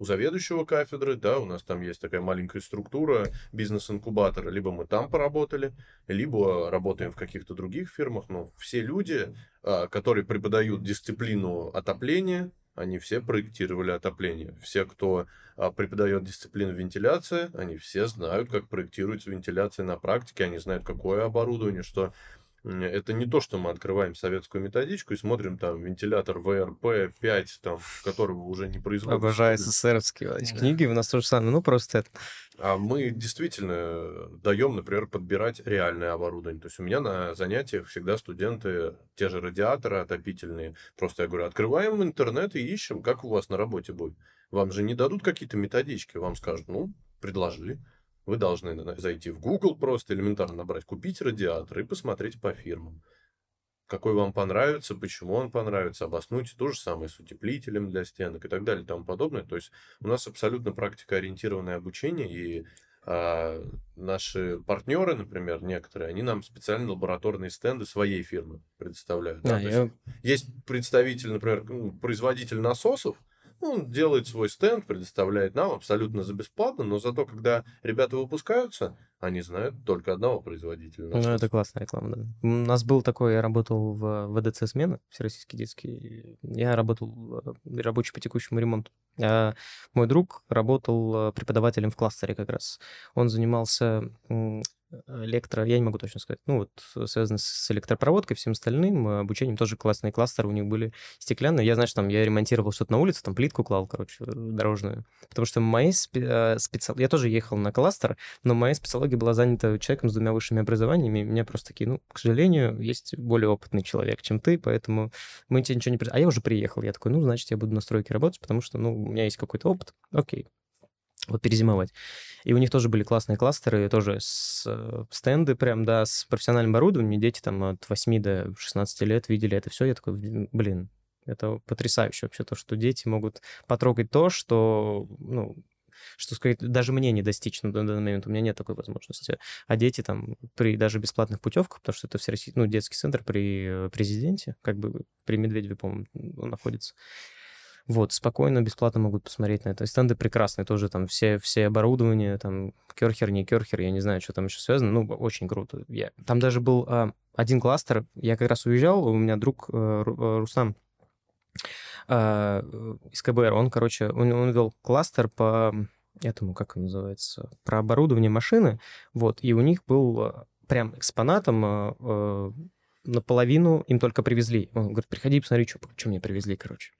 у заведующего кафедры, да, у нас там есть такая маленькая структура бизнес-инкубатора, либо мы там поработали, либо работаем в каких-то других фирмах, но все люди, а, которые преподают дисциплину отопления, они все проектировали отопление. Все, кто а, преподает дисциплину вентиляции, они все знают, как проектируется вентиляция на практике, они знают, какое оборудование, что это не то, что мы открываем советскую методичку и смотрим там вентилятор ВРП-5, там, которого уже не производят. Обожаю СССРовские эти книги, у нас тоже самое, ну просто это... А мы действительно даем, например, подбирать реальное оборудование. То есть у меня на занятиях всегда студенты, те же радиаторы отопительные, просто я говорю, открываем интернет и ищем, как у вас на работе будет. Вам же не дадут какие-то методички, вам скажут, ну, предложили. Вы должны зайти в Google просто элементарно набрать «купить радиатор» и посмотреть по фирмам. Какой вам понравится, почему он понравится, обоснуйте то же самое с утеплителем для стенок и так далее и тому подобное. То есть у нас абсолютно практикоориентированное обучение, и а, наши партнеры, например, некоторые, они нам специально лабораторные стенды своей фирмы предоставляют. Да, да? Я... Есть, есть представитель, например, ну, производитель насосов, он делает свой стенд, предоставляет нам абсолютно за бесплатно, но зато, когда ребята выпускаются, они знают только одного производителя. Ну, это классная реклама, да. У нас был такой, я работал в ВДЦ «Смена», Всероссийский детский. Я работал э, рабочий по текущему ремонту. А мой друг работал э, преподавателем в кластере как раз. Он занимался электро, я не могу точно сказать, ну вот связано с электропроводкой, всем остальным, э, обучением тоже классные кластеры у них были стеклянные. Я, знаешь, там, я ремонтировал что-то на улице, там плитку клал, короче, э, дорожную. Потому что мои спе- э, специал... Я тоже ехал на кластер, но моя специология была занята человеком с двумя высшими образованиями, и меня просто такие, ну, к сожалению, есть более опытный человек, чем ты, поэтому мы тебе ничего не... А я уже приехал, я такой, ну, значит, я буду на стройке работать, потому что, ну, у меня есть какой-то опыт, окей, вот перезимовать. И у них тоже были классные кластеры, тоже с э, стенды прям, да, с профессиональным оборудованием. Дети там от 8 до 16 лет видели это все. Я такой, блин, это потрясающе вообще, то, что дети могут потрогать то, что, ну, что сказать, даже мне не достичь на данный момент, у меня нет такой возможности. А дети там при даже бесплатных путевках, потому что это все ну, детский центр при э, президенте, как бы при Медведеве, по-моему, находится. Вот, спокойно, бесплатно могут посмотреть на это. И стенды прекрасные тоже, там все, все оборудование, там керхер, не керхер, я не знаю, что там еще связано, ну, очень круто. Я... Там даже был а, один кластер, я как раз уезжал, у меня друг а, Рустам а, из КБР, он, короче, он, он вел кластер по этому, как он называется, про оборудование машины, вот, и у них был прям экспонатом а, наполовину им только привезли. Он говорит, приходи, посмотри, что, что мне привезли, короче.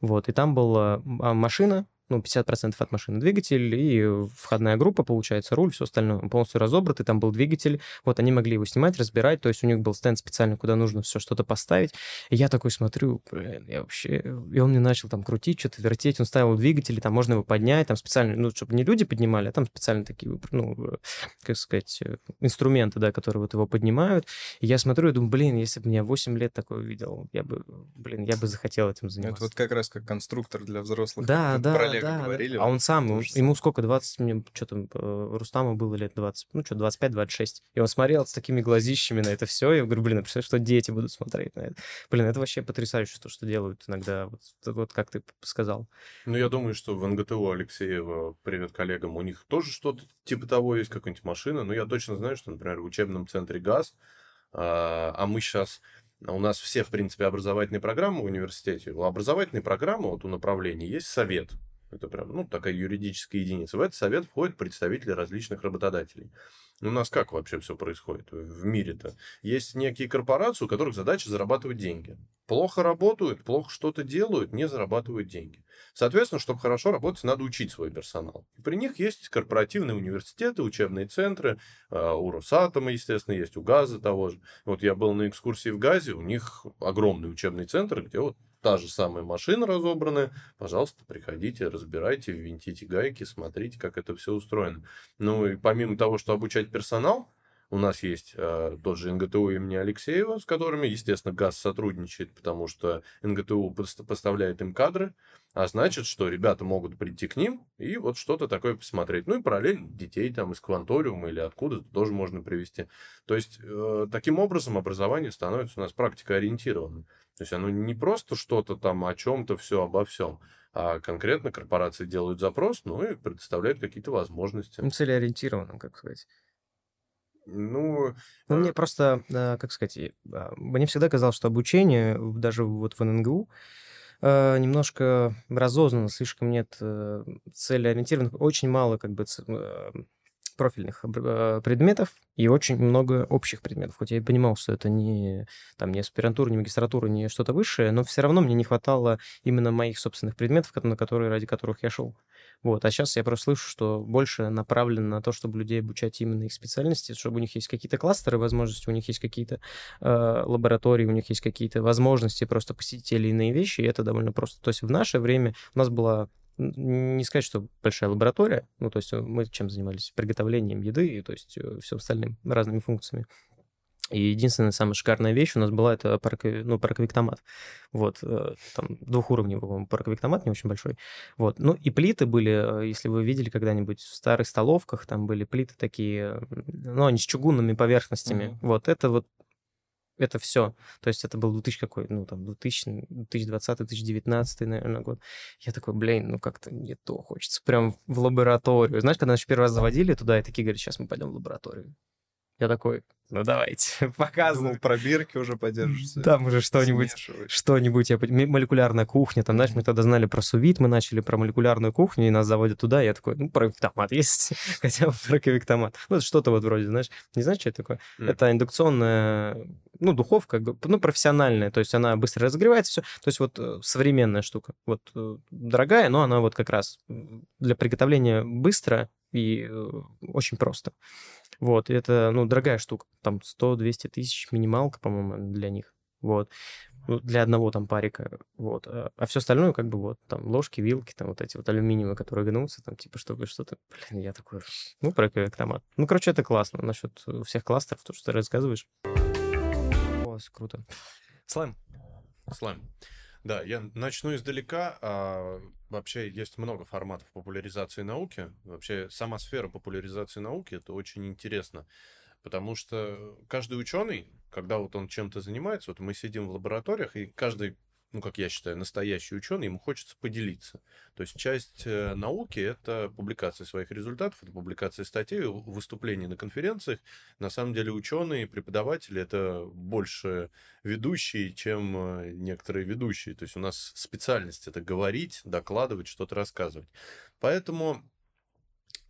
Вот, и там была машина, ну, 50% от машины двигатель и входная группа, получается, руль, все остальное полностью разобраты, там был двигатель, вот они могли его снимать, разбирать, то есть у них был стенд специально, куда нужно все что-то поставить, и я такой смотрю, блин, я вообще... И он мне начал там крутить, что-то вертеть, он ставил двигатель, там можно его поднять, там специально, ну, чтобы не люди поднимали, а там специально такие, ну, как сказать, инструменты, да, которые вот его поднимают, и я смотрю и думаю, блин, если бы я 8 лет такое увидел, я бы, блин, я бы захотел этим заниматься. Это вот как раз как конструктор для взрослых. Да, да, да, говорили. Да. А он сам, он, ему сколько, 20, мне что там, э, Рустаму было лет 20, ну что, 25-26. И он смотрел с такими глазищами на это все, и я говорю, блин, а представляешь, что дети будут смотреть на это. Блин, это вообще потрясающе, то, что делают иногда, вот, вот как ты сказал. Ну, я думаю, что в НГТУ Алексеева, привет коллегам, у них тоже что-то типа того есть, какая-нибудь машина, но я точно знаю, что, например, в учебном центре ГАЗ, а, а мы сейчас у нас все, в принципе, образовательные программы в университете. У образовательной программы, вот у направления, есть совет. Это прям, ну, такая юридическая единица. В этот совет входят представители различных работодателей. У нас как вообще все происходит в мире-то? Есть некие корпорации, у которых задача зарабатывать деньги. Плохо работают, плохо что-то делают, не зарабатывают деньги. Соответственно, чтобы хорошо работать, надо учить свой персонал. И при них есть корпоративные университеты, учебные центры. А, у Росатома, естественно, есть, у ГАЗа того же. Вот я был на экскурсии в ГАЗе, у них огромный учебный центр, где вот та же самая машина разобранная, пожалуйста, приходите, разбирайте, винтите гайки, смотрите, как это все устроено. Ну и помимо того, что обучать персонал, у нас есть э, тот же НГТУ имени Алексеева, с которыми, естественно, ГАЗ сотрудничает, потому что НГТУ поставляет им кадры, а значит, что ребята могут прийти к ним и вот что-то такое посмотреть. Ну и параллельно детей там из кванториума или откуда-то тоже можно привести. То есть, э, таким образом образование становится у нас практикоориентированным. То есть оно не просто что-то там о чем-то все обо всем, А конкретно корпорации делают запрос, ну и предоставляют какие-то возможности. Ну, целеориентированным, как сказать. Ну, Ну, э, мне просто, э, как сказать, а, мне всегда казалось, что обучение, даже вот в ННГУ, э, немножко разознанно, слишком нет э, целеориентированных, очень мало как бы э, профильных э, предметов и очень много общих предметов. Хоть я понимал, что это не, там, не аспирантура, не магистратура, не что-то высшее, но все равно мне не хватало именно моих собственных предметов, на которые, ради которых я шел. Вот. А сейчас я просто слышу, что больше направлено на то, чтобы людей обучать именно их специальности, чтобы у них есть какие-то кластеры возможности, у них есть какие-то э, лаборатории, у них есть какие-то возможности просто посетить те или иные вещи, и это довольно просто. То есть в наше время у нас была не сказать, что большая лаборатория, ну, то есть э, мы чем занимались? Приготовлением еды, и то есть все остальным, разными функциями. И единственная самая шикарная вещь у нас была это паракови- ну, параковиктомат. Вот, э, там двухуровневый, по-моему, параковиктомат, не очень большой. Вот, ну и плиты были, э, если вы видели когда-нибудь в старых столовках, там были плиты такие, ну, они с чугунными поверхностями. Мгм. Вот, это вот это все. То есть это был 2000 какой, ну, там, 2000, 2020, 2019, наверное, год. Я такой, блин, ну, как-то не то хочется. Прям в лабораторию. Знаешь, когда нас первый раз заводили туда, и такие говорят, сейчас мы пойдем в лабораторию. Я такой, ну, давайте, *laughs* Думал, показывай. пробирки уже подержишься. Там уже что-нибудь что-нибудь, я, молекулярная кухня, там, знаешь, мы тогда знали про сувит, мы начали про молекулярную кухню, и нас заводят туда, я такой, ну, провектомат есть, *laughs* хотя бы провектомат. Ну, это что-то вот вроде, знаешь, не знаешь, что это такое? М. Это индукционная, ну, духовка, ну, профессиональная, то есть она быстро разогревается, все, то есть вот э, современная штука, вот э, дорогая, но она вот как раз для приготовления быстро и э, очень просто. Вот, это, ну, дорогая штука, там 100-200 тысяч минималка, по-моему, для них. Вот. Ну, для одного там парика, вот. А, все остальное, как бы, вот, там, ложки, вилки, там, вот эти вот алюминиевые, которые гнутся, там, типа, чтобы что-то... Блин, я такой, ну, про автомат. Ну, короче, это классно. Насчет всех кластеров, то, что ты рассказываешь. О, круто. Слайм. Слайм. Да, я начну издалека. А, вообще есть много форматов популяризации науки. Вообще сама сфера популяризации науки это очень интересно, потому что каждый ученый, когда вот он чем-то занимается, вот мы сидим в лабораториях, и каждый, ну как я считаю, настоящий ученый, ему хочется поделиться. То есть часть э, науки это публикация своих результатов, это публикация статей, выступления на конференциях. На самом деле ученые, преподаватели это больше ведущие, чем э, некоторые ведущие. То есть у нас специальность это говорить, докладывать, что-то рассказывать. Поэтому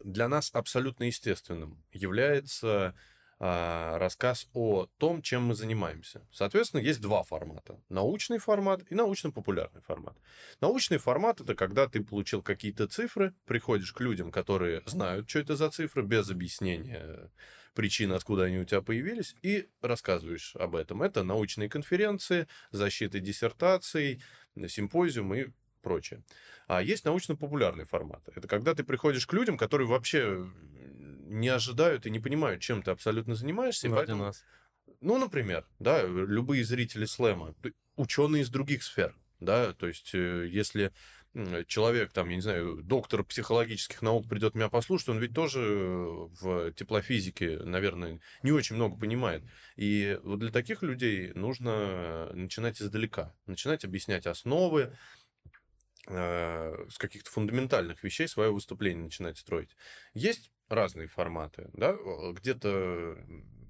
для нас абсолютно естественным является рассказ о том, чем мы занимаемся. Соответственно, есть два формата. Научный формат и научно-популярный формат. Научный формат — это когда ты получил какие-то цифры, приходишь к людям, которые знают, что это за цифры, без объяснения причин, откуда они у тебя появились, и рассказываешь об этом. Это научные конференции, защиты диссертаций, симпозиумы и прочее. А есть научно-популярный формат. Это когда ты приходишь к людям, которые вообще не ожидают и не понимают, чем ты абсолютно занимаешься. Вроде поэтому- нас. ну, например, да, любые зрители слэма, ученые из других сфер, да, то есть э, если человек, там, я не знаю, доктор психологических наук придет меня послушать, он ведь тоже в теплофизике, наверное, не очень много понимает. И вот для таких людей нужно начинать издалека, начинать объяснять основы, э, с каких-то фундаментальных вещей свое выступление начинать строить. Есть разные форматы, да, где-то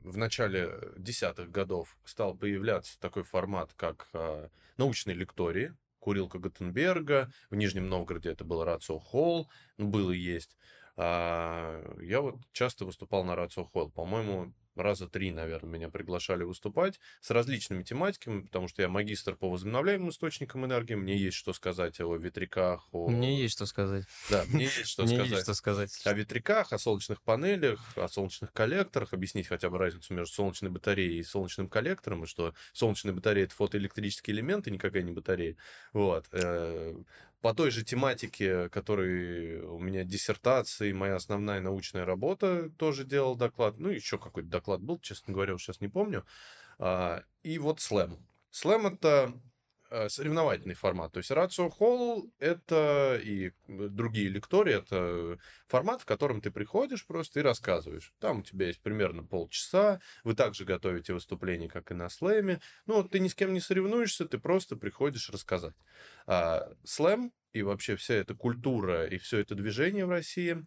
в начале десятых годов стал появляться такой формат, как э, научные лектории, Курилка Готенберга, в Нижнем Новгороде это был Рацио Холл, был и есть. А, Я вот часто выступал на Рацио Холл, по-моему, раза три, наверное, меня приглашали выступать с различными тематиками, потому что я магистр по возобновляемым источникам энергии, мне есть что сказать о ветряках, о... Мне есть что сказать. Да, мне есть *laughs* что Мне сказать есть что сказать. о ветряках, о солнечных панелях, о солнечных коллекторах, объяснить хотя бы разницу между солнечной батареей и солнечным коллектором, и что солнечная батарея это фотоэлектрический элемент и никакая не батарея. Вот. По той же тематике, которой у меня диссертация и моя основная научная работа, тоже делал доклад. Ну, еще какой-то доклад был, честно говоря, сейчас не помню. А, И вот слэм. Слэм это соревновательный формат. То есть Рацио Холл это и другие лектории, это формат, в котором ты приходишь просто и рассказываешь. Там у тебя есть примерно полчаса, вы также готовите выступление, как и на слэме. Ну, ты ни с кем не соревнуешься, ты просто приходишь рассказать. А слэм и вообще вся эта культура и все это движение в России,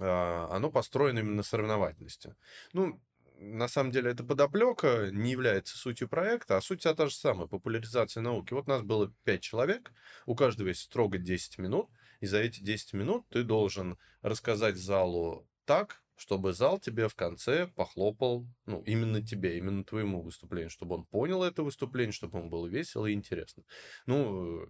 а, оно построено именно на соревновательности. Ну, на самом деле эта подоплека не является сутью проекта, а суть вся та же самая, популяризация науки. Вот нас было 5 человек, у каждого есть строго 10 минут, и за эти 10 минут ты должен рассказать залу так, чтобы зал тебе в конце похлопал, ну, именно тебе, именно твоему выступлению, чтобы он понял это выступление, чтобы ему было весело и интересно. Ну,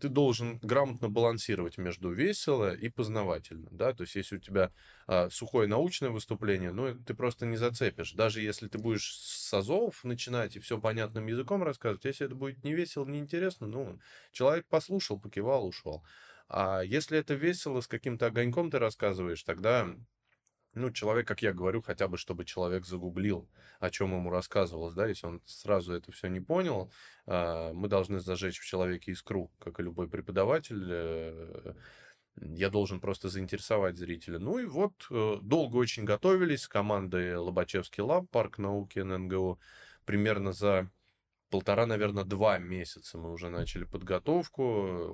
ты должен грамотно балансировать между весело и познавательно, да, то есть если у тебя а, сухое научное выступление, ну, ты просто не зацепишь, даже если ты будешь с азов начинать и все понятным языком рассказывать, если это будет не весело, не интересно, ну, человек послушал, покивал, ушел. А если это весело, с каким-то огоньком ты рассказываешь, тогда ну, человек, как я говорю, хотя бы, чтобы человек загуглил, о чем ему рассказывалось, да, если он сразу это все не понял, а, мы должны зажечь в человеке искру, как и любой преподаватель, э, я должен просто заинтересовать зрителя. Ну и вот э, долго очень готовились с командой Лобачевский лаб, парк науки ННГУ, примерно за полтора, наверное, два месяца мы уже начали подготовку.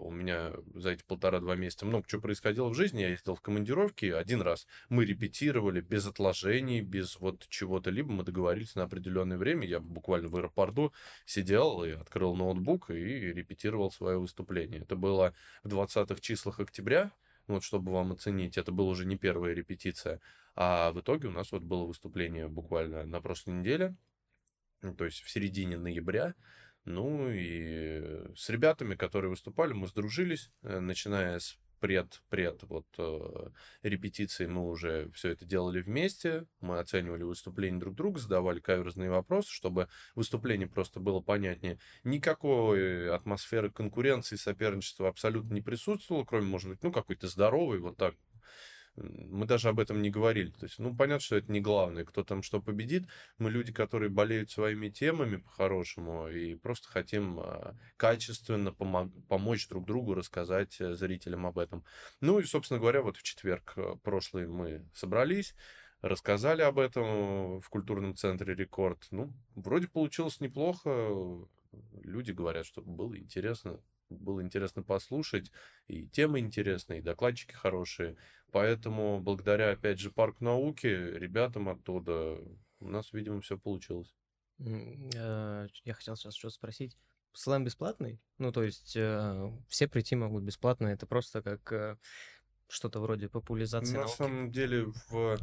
У меня за эти полтора-два месяца много чего происходило в жизни. Я ездил в командировки. Один раз мы репетировали без отложений, без вот чего-то либо. Мы договорились на определенное время. Я буквально в аэропорту сидел и открыл ноутбук и репетировал свое выступление. Это было в 20-х числах октября. Вот, чтобы вам оценить, это была уже не первая репетиция. А в итоге у нас вот было выступление буквально на прошлой неделе то есть в середине ноября. Ну и с ребятами, которые выступали, мы сдружились, э, начиная с пред-пред вот э, репетиции мы уже все это делали вместе, мы оценивали выступления друг друга, задавали каверзные вопросы, чтобы выступление просто было понятнее. Никакой атмосферы конкуренции, соперничества абсолютно не присутствовало, кроме, может быть, ну, какой-то здоровый, вот так мы даже об этом не говорили. То есть, ну, понятно, что это не главное, кто там что победит. Мы люди, которые болеют своими темами по-хорошему и просто хотим а, качественно помог- помочь друг другу рассказать э, зрителям об этом. Ну и, собственно говоря, вот в четверг э, прошлый мы собрались, рассказали об этом в культурном центре «Рекорд». Ну, вроде получилось неплохо. Люди говорят, что было интересно было интересно послушать, и темы интересные, и докладчики хорошие. Поэтому благодаря, опять же, парк науки, ребятам оттуда у нас, видимо, все получилось. Э, я хотел сейчас что-то спросить. Слэм бесплатный? Ну, то есть э, все прийти могут бесплатно, это просто как э, что-то вроде популяризации На науки. самом деле в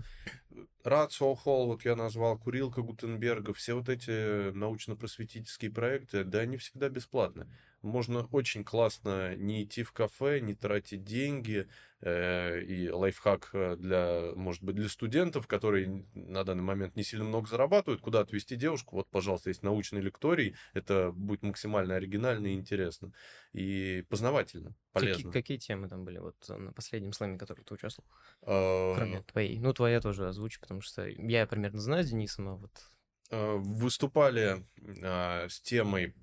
Рацио Холл, вот я назвал, Курилка Гутенберга, все вот эти научно-просветительские проекты, да, они всегда бесплатны можно очень классно не идти в кафе, не тратить деньги. Э, и лайфхак э, для, может быть, для студентов, которые на данный момент не сильно много зарабатывают, куда отвезти девушку. Вот, пожалуйста, есть научный лекторий. Это будет максимально оригинально и интересно. И познавательно, полезно. Какие, какие темы там были вот на последнем слэме, который ты участвовал? А... Кроме твоей. Ну, твоя тоже озвучи, потому что я примерно знаю Дениса, но вот... Э, выступали а, с темой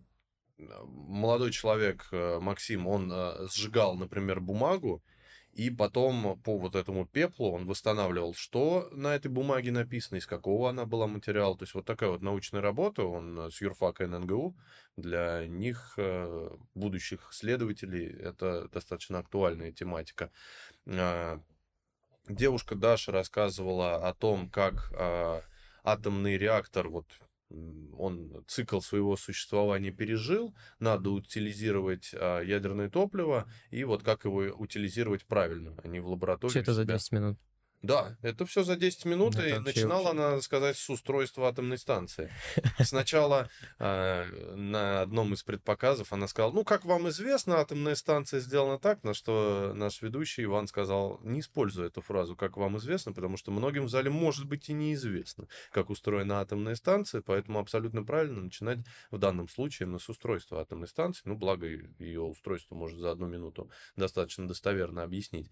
молодой человек, э, Максим, он э, сжигал, например, бумагу, и потом по вот этому пеплу он восстанавливал, что на этой бумаге написано, из какого она была материала. То есть вот такая вот научная работа, он э, с юрфака ННГУ, для них, будущих следователей, это достаточно актуальная тематика. Девушка Даша рассказывала о том, как атомный реактор, вот он цикл своего существования пережил, надо утилизировать а, ядерное топливо, и вот как его утилизировать правильно, а не в лаборатории. Все это за 10 минут. Да, это все за 10 минут, это и начинала, очень... надо сказать, с устройства атомной станции. Сначала э, на одном из предпоказов она сказала, ну, как вам известно, атомная станция сделана так, на что наш ведущий Иван сказал, не используй эту фразу, как вам известно, потому что многим в зале может быть и неизвестно, как устроена атомная станция, поэтому абсолютно правильно начинать в данном случае именно с устройства атомной станции, ну, благо ее устройство может за одну минуту достаточно достоверно объяснить.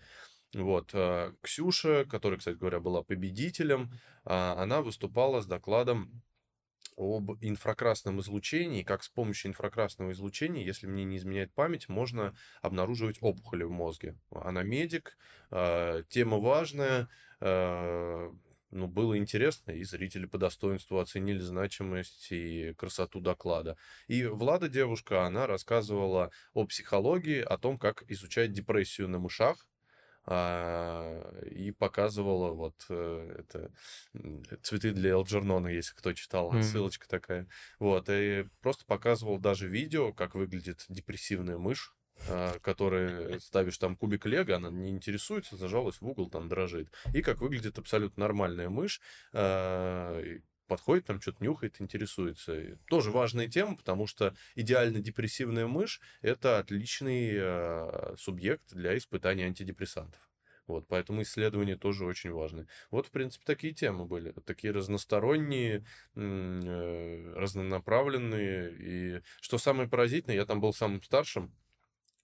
Вот. Э, Ксюша, которая, кстати говоря, была победителем, а, она выступала с докладом об инфракрасном излучении, как с помощью инфракрасного излучения, если мне не изменяет память, можно обнаруживать опухоли в мозге. Она медик, э, тема важная, э, ну, было интересно, и зрители по достоинству оценили значимость и красоту доклада. И Влада, девушка, она рассказывала о психологии, о том, как изучать депрессию на мышах, а, и показывала вот э, это цветы для Элджернона, если кто читал, mm. ссылочка такая. Вот, и просто показывал даже видео, как выглядит депрессивная мышь, а, которая ставишь там кубик лего, она не интересуется, зажалась в угол, там дрожит. И как выглядит абсолютно нормальная мышь, подходит, там что-то нюхает, интересуется. И тоже важная тема, потому что идеально депрессивная мышь — это отличный э, субъект для испытания антидепрессантов. Вот, поэтому исследования тоже очень важны. Вот, в принципе, такие темы были. Такие разносторонние, э, разнонаправленные. И что самое поразительное, я там был самым старшим,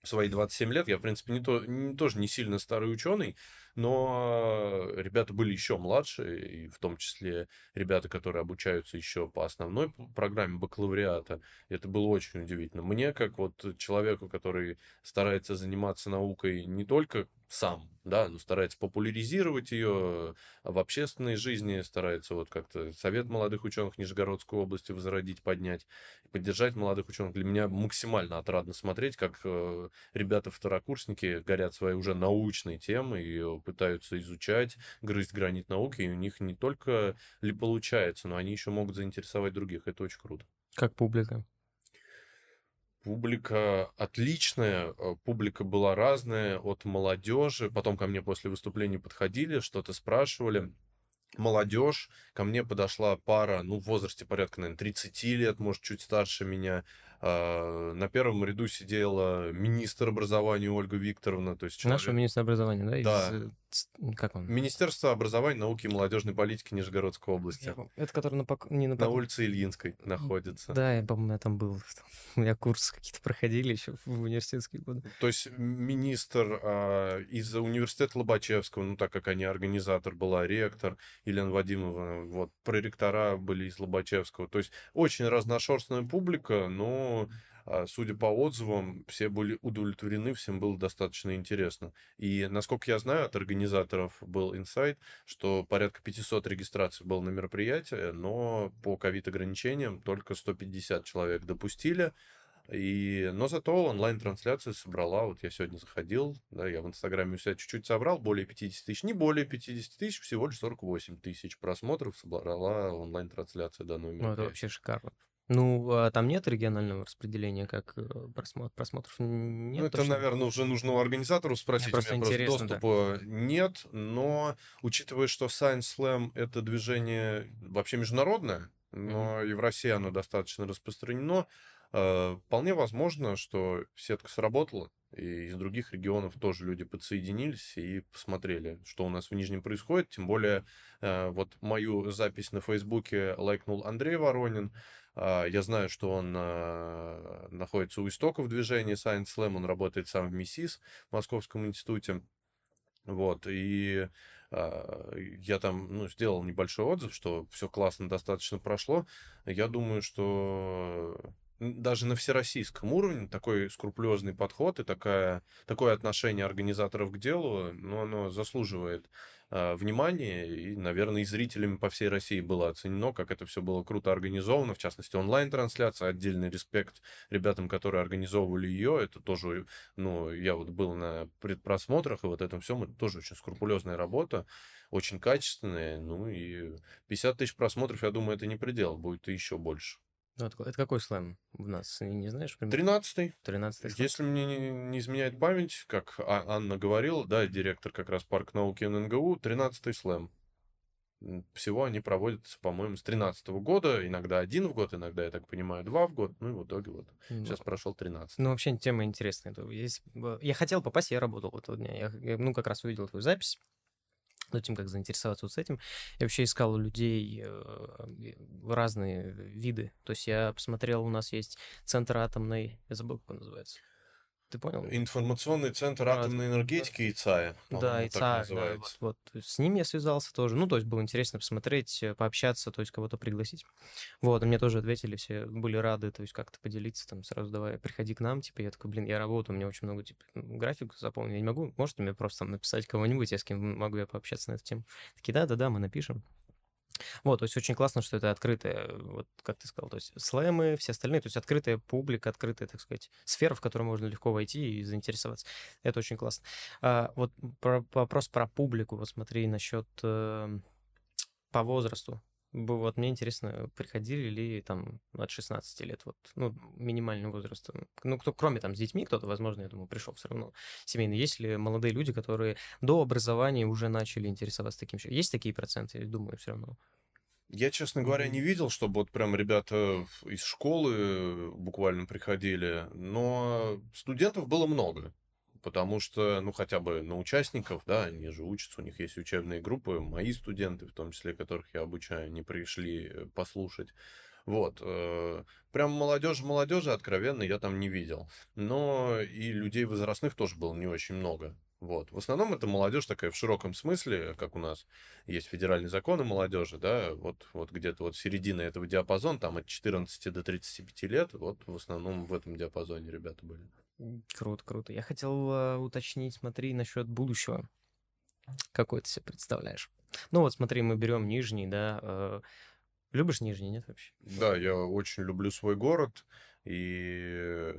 в свои 27 лет. Я, в принципе, не то, не, тоже не сильно старый ученый, но ребята были еще младше, и в том числе ребята, которые обучаются еще по основной программе бакалавриата. Это было очень удивительно. Мне, как вот человеку, который старается заниматься наукой не только сам, да, но старается популяризировать ее в общественной жизни, старается вот как-то совет молодых ученых Нижегородской области возродить, поднять, поддержать молодых ученых. Для меня максимально отрадно смотреть, как э, ребята-второкурсники горят своей уже научной темой и пытаются изучать, грызть гранит науки, и у них не только ли получается, но они еще могут заинтересовать других. Это очень круто. Как публика? Публика отличная, э, публика была разная, от молодежи. Потом ко мне после выступления подходили, что-то спрашивали молодежь. Ко мне подошла пара, ну, в возрасте порядка, наверное, 30 лет, может, чуть старше меня. А, на первом ряду сидела министр образования Ольга Викторовна. То есть человек... Наше министр образования, да? Да. Из... Как он? Министерство образования, науки и молодежной политики Нижегородской области. Это который на, пок... не на, на улице Ильинской находится. Да, я помню, я там был. *laughs* У меня курсы какие-то проходили еще в университетские годы. То есть министр а, из университета Лобачевского, ну так как они организатор была, ректор Елена Вадимовна, вот, проректора были из Лобачевского. То есть очень разношерстная публика, но а, судя по отзывам, все были удовлетворены, всем было достаточно интересно. И, насколько я знаю, от организаторов был инсайт, что порядка 500 регистраций было на мероприятие, но по ковид-ограничениям только 150 человек допустили. И, но зато онлайн-трансляция собрала, вот я сегодня заходил, да, я в Инстаграме у себя чуть-чуть собрал, более 50 тысяч, не более 50 тысяч, всего лишь 48 тысяч просмотров собрала онлайн-трансляция данного мероприятия. Ну, это вообще шикарно. Ну, а там нет регионального распределения, как э, просмотр, просмотров нет? Ну, это, точно? наверное, уже нужно у организаторов спросить. Мне просто интересно, просто доступа да. нет, но учитывая, что Science Slam — это движение вообще международное, но mm-hmm. и в России оно достаточно распространено, э, вполне возможно, что сетка сработала, и из других регионов тоже люди подсоединились и посмотрели, что у нас в Нижнем происходит. Тем более, э, вот мою запись на Фейсбуке лайкнул Андрей Воронин, я знаю, что он а, находится у истоков движения Science Slam, он работает сам в МИСИС, в Московском институте. Вот, и а, я там ну, сделал небольшой отзыв, что все классно достаточно прошло. Я думаю, что даже на всероссийском уровне такой скрупулезный подход и такая, такое отношение организаторов к делу, ну, оно заслуживает э, внимания, и, наверное, и зрителями по всей России было оценено, как это все было круто организовано, в частности, онлайн-трансляция, отдельный респект ребятам, которые организовывали ее, это тоже, ну, я вот был на предпросмотрах, и вот этом всем, это тоже очень скрупулезная работа, очень качественная, ну, и 50 тысяч просмотров, я думаю, это не предел, будет и еще больше. Ну, это, это какой слэм у нас? Не, не знаешь? Тринадцатый. Тринадцатый Если мне не, не изменяет память, как а, Анна говорила, да, директор как раз парк науки ННГУ, тринадцатый слэм. Всего они проводятся, по-моему, с тринадцатого года, иногда один в год, иногда, я так понимаю, два в год, ну и в итоге вот ну, сейчас прошел 13. Ну, вообще тема интересная. Есть... Я хотел попасть, я работал этого дня. Я, ну, как раз увидел твою запись, над тем, как заинтересоваться вот с этим. Я вообще искал у людей э, разные виды. То есть я посмотрел, у нас есть центр атомной, я забыл, как он называется. Ты понял? Информационный центр атомной энергетики ИЦАЯ. Да, ИЦАЯ, да, вот, вот. С ним я связался тоже. Ну, то есть было интересно посмотреть, э, пообщаться, то есть кого-то пригласить. Вот, и мне тоже ответили, все были рады, то есть как-то поделиться, там, сразу давай, приходи к нам, типа, я такой, блин, я работаю, у меня очень много, типа, график заполнить, я не могу, можете мне просто там написать кого-нибудь, я с кем могу я пообщаться на эту тему? Такие, да-да-да, мы напишем. Вот, то есть очень классно, что это открытая, вот как ты сказал, то есть слэмы, все остальные, то есть открытая публика, открытая, так сказать, сфера, в которую можно легко войти и заинтересоваться. Это очень классно. А, вот про, вопрос про публику, вот смотри, насчет э, по возрасту. Вот мне интересно, приходили ли там от 16 лет, вот, ну, минимальный возраст. Ну, кто, кроме там с детьми, кто-то, возможно, я думаю, пришел все равно семейный. Есть ли молодые люди, которые до образования уже начали интересоваться таким? Есть такие проценты, я думаю, все равно. Я, честно говоря, не видел, чтобы вот прям ребята из школы буквально приходили, но студентов было много потому что, ну, хотя бы на участников, да, они же учатся, у них есть учебные группы, мои студенты, в том числе, которых я обучаю, не пришли э, послушать. Вот. Э, прям молодежь, молодежи, откровенно, я там не видел. Но и людей возрастных тоже было не очень много. Вот. В основном это молодежь такая в широком смысле, как у нас есть федеральный закон о молодежи, да, вот, вот где-то вот середина этого диапазона, там от 14 до 35 лет, вот в основном в этом диапазоне ребята были. Круто, круто. Я хотел э, уточнить, смотри, насчет будущего. Какой ты себе представляешь? Ну вот смотри, мы берем Нижний, да. Э, любишь Нижний, нет вообще? Да, я очень люблю свой город. И,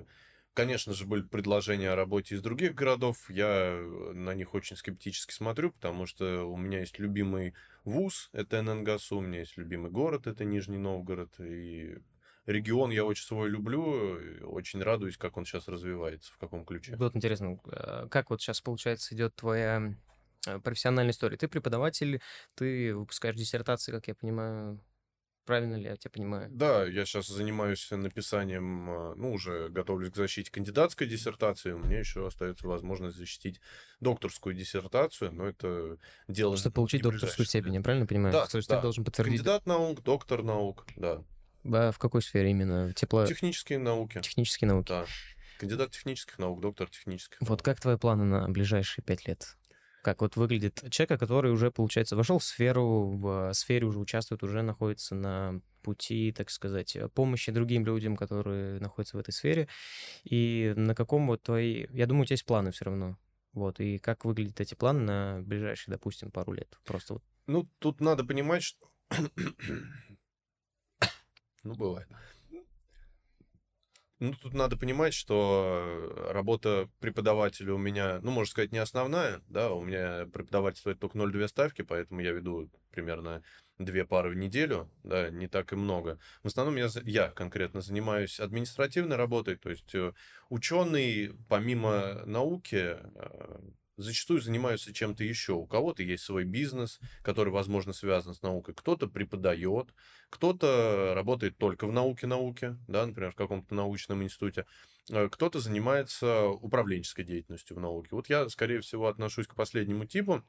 конечно же, были предложения о работе из других городов. Я на них очень скептически смотрю, потому что у меня есть любимый вуз, это ННГСУ, у меня есть любимый город, это Нижний Новгород. И регион я очень свой люблю, очень радуюсь, как он сейчас развивается, в каком ключе. Вот интересно, а, как вот сейчас, получается, идет твоя а, профессиональная история? Ты преподаватель, ты выпускаешь диссертации, как я понимаю, Правильно ли я тебя понимаю? Да, я сейчас занимаюсь написанием, а, ну, уже готовлюсь к защите кандидатской диссертации. У меня еще остается возможность защитить докторскую диссертацию, но это дело... Чтобы получить докторскую степень, я правильно понимаю? Да, То есть да. ты должен подтвердить... Кандидат наук, доктор наук, да. А в какой сфере именно? Тепло... Технические науки. Технические науки. Да. Кандидат технических наук, доктор технических Вот наук. как твои планы на ближайшие пять лет? Как вот выглядит человек, который уже, получается, вошел в сферу, в сфере уже участвует, уже находится на пути, так сказать, помощи другим людям, которые находятся в этой сфере. И на каком вот твои... Я думаю, у тебя есть планы все равно. Вот, и как выглядят эти планы на ближайшие, допустим, пару лет? Просто вот. Ну, тут надо понимать, что ну, бывает. Ну, тут надо понимать, что работа преподавателя у меня, ну, можно сказать, не основная, да, у меня преподавательство это только 0,2 ставки, поэтому я веду примерно две пары в неделю, да, не так и много. В основном я, я конкретно занимаюсь административной работой, то есть э, ученый, помимо науки, э, зачастую занимаются чем-то еще. У кого-то есть свой бизнес, который, возможно, связан с наукой. Кто-то преподает, кто-то работает только в науке-науке, да, например, в каком-то научном институте. Э, кто-то занимается управленческой деятельностью в науке. Вот я, скорее всего, отношусь к последнему типу.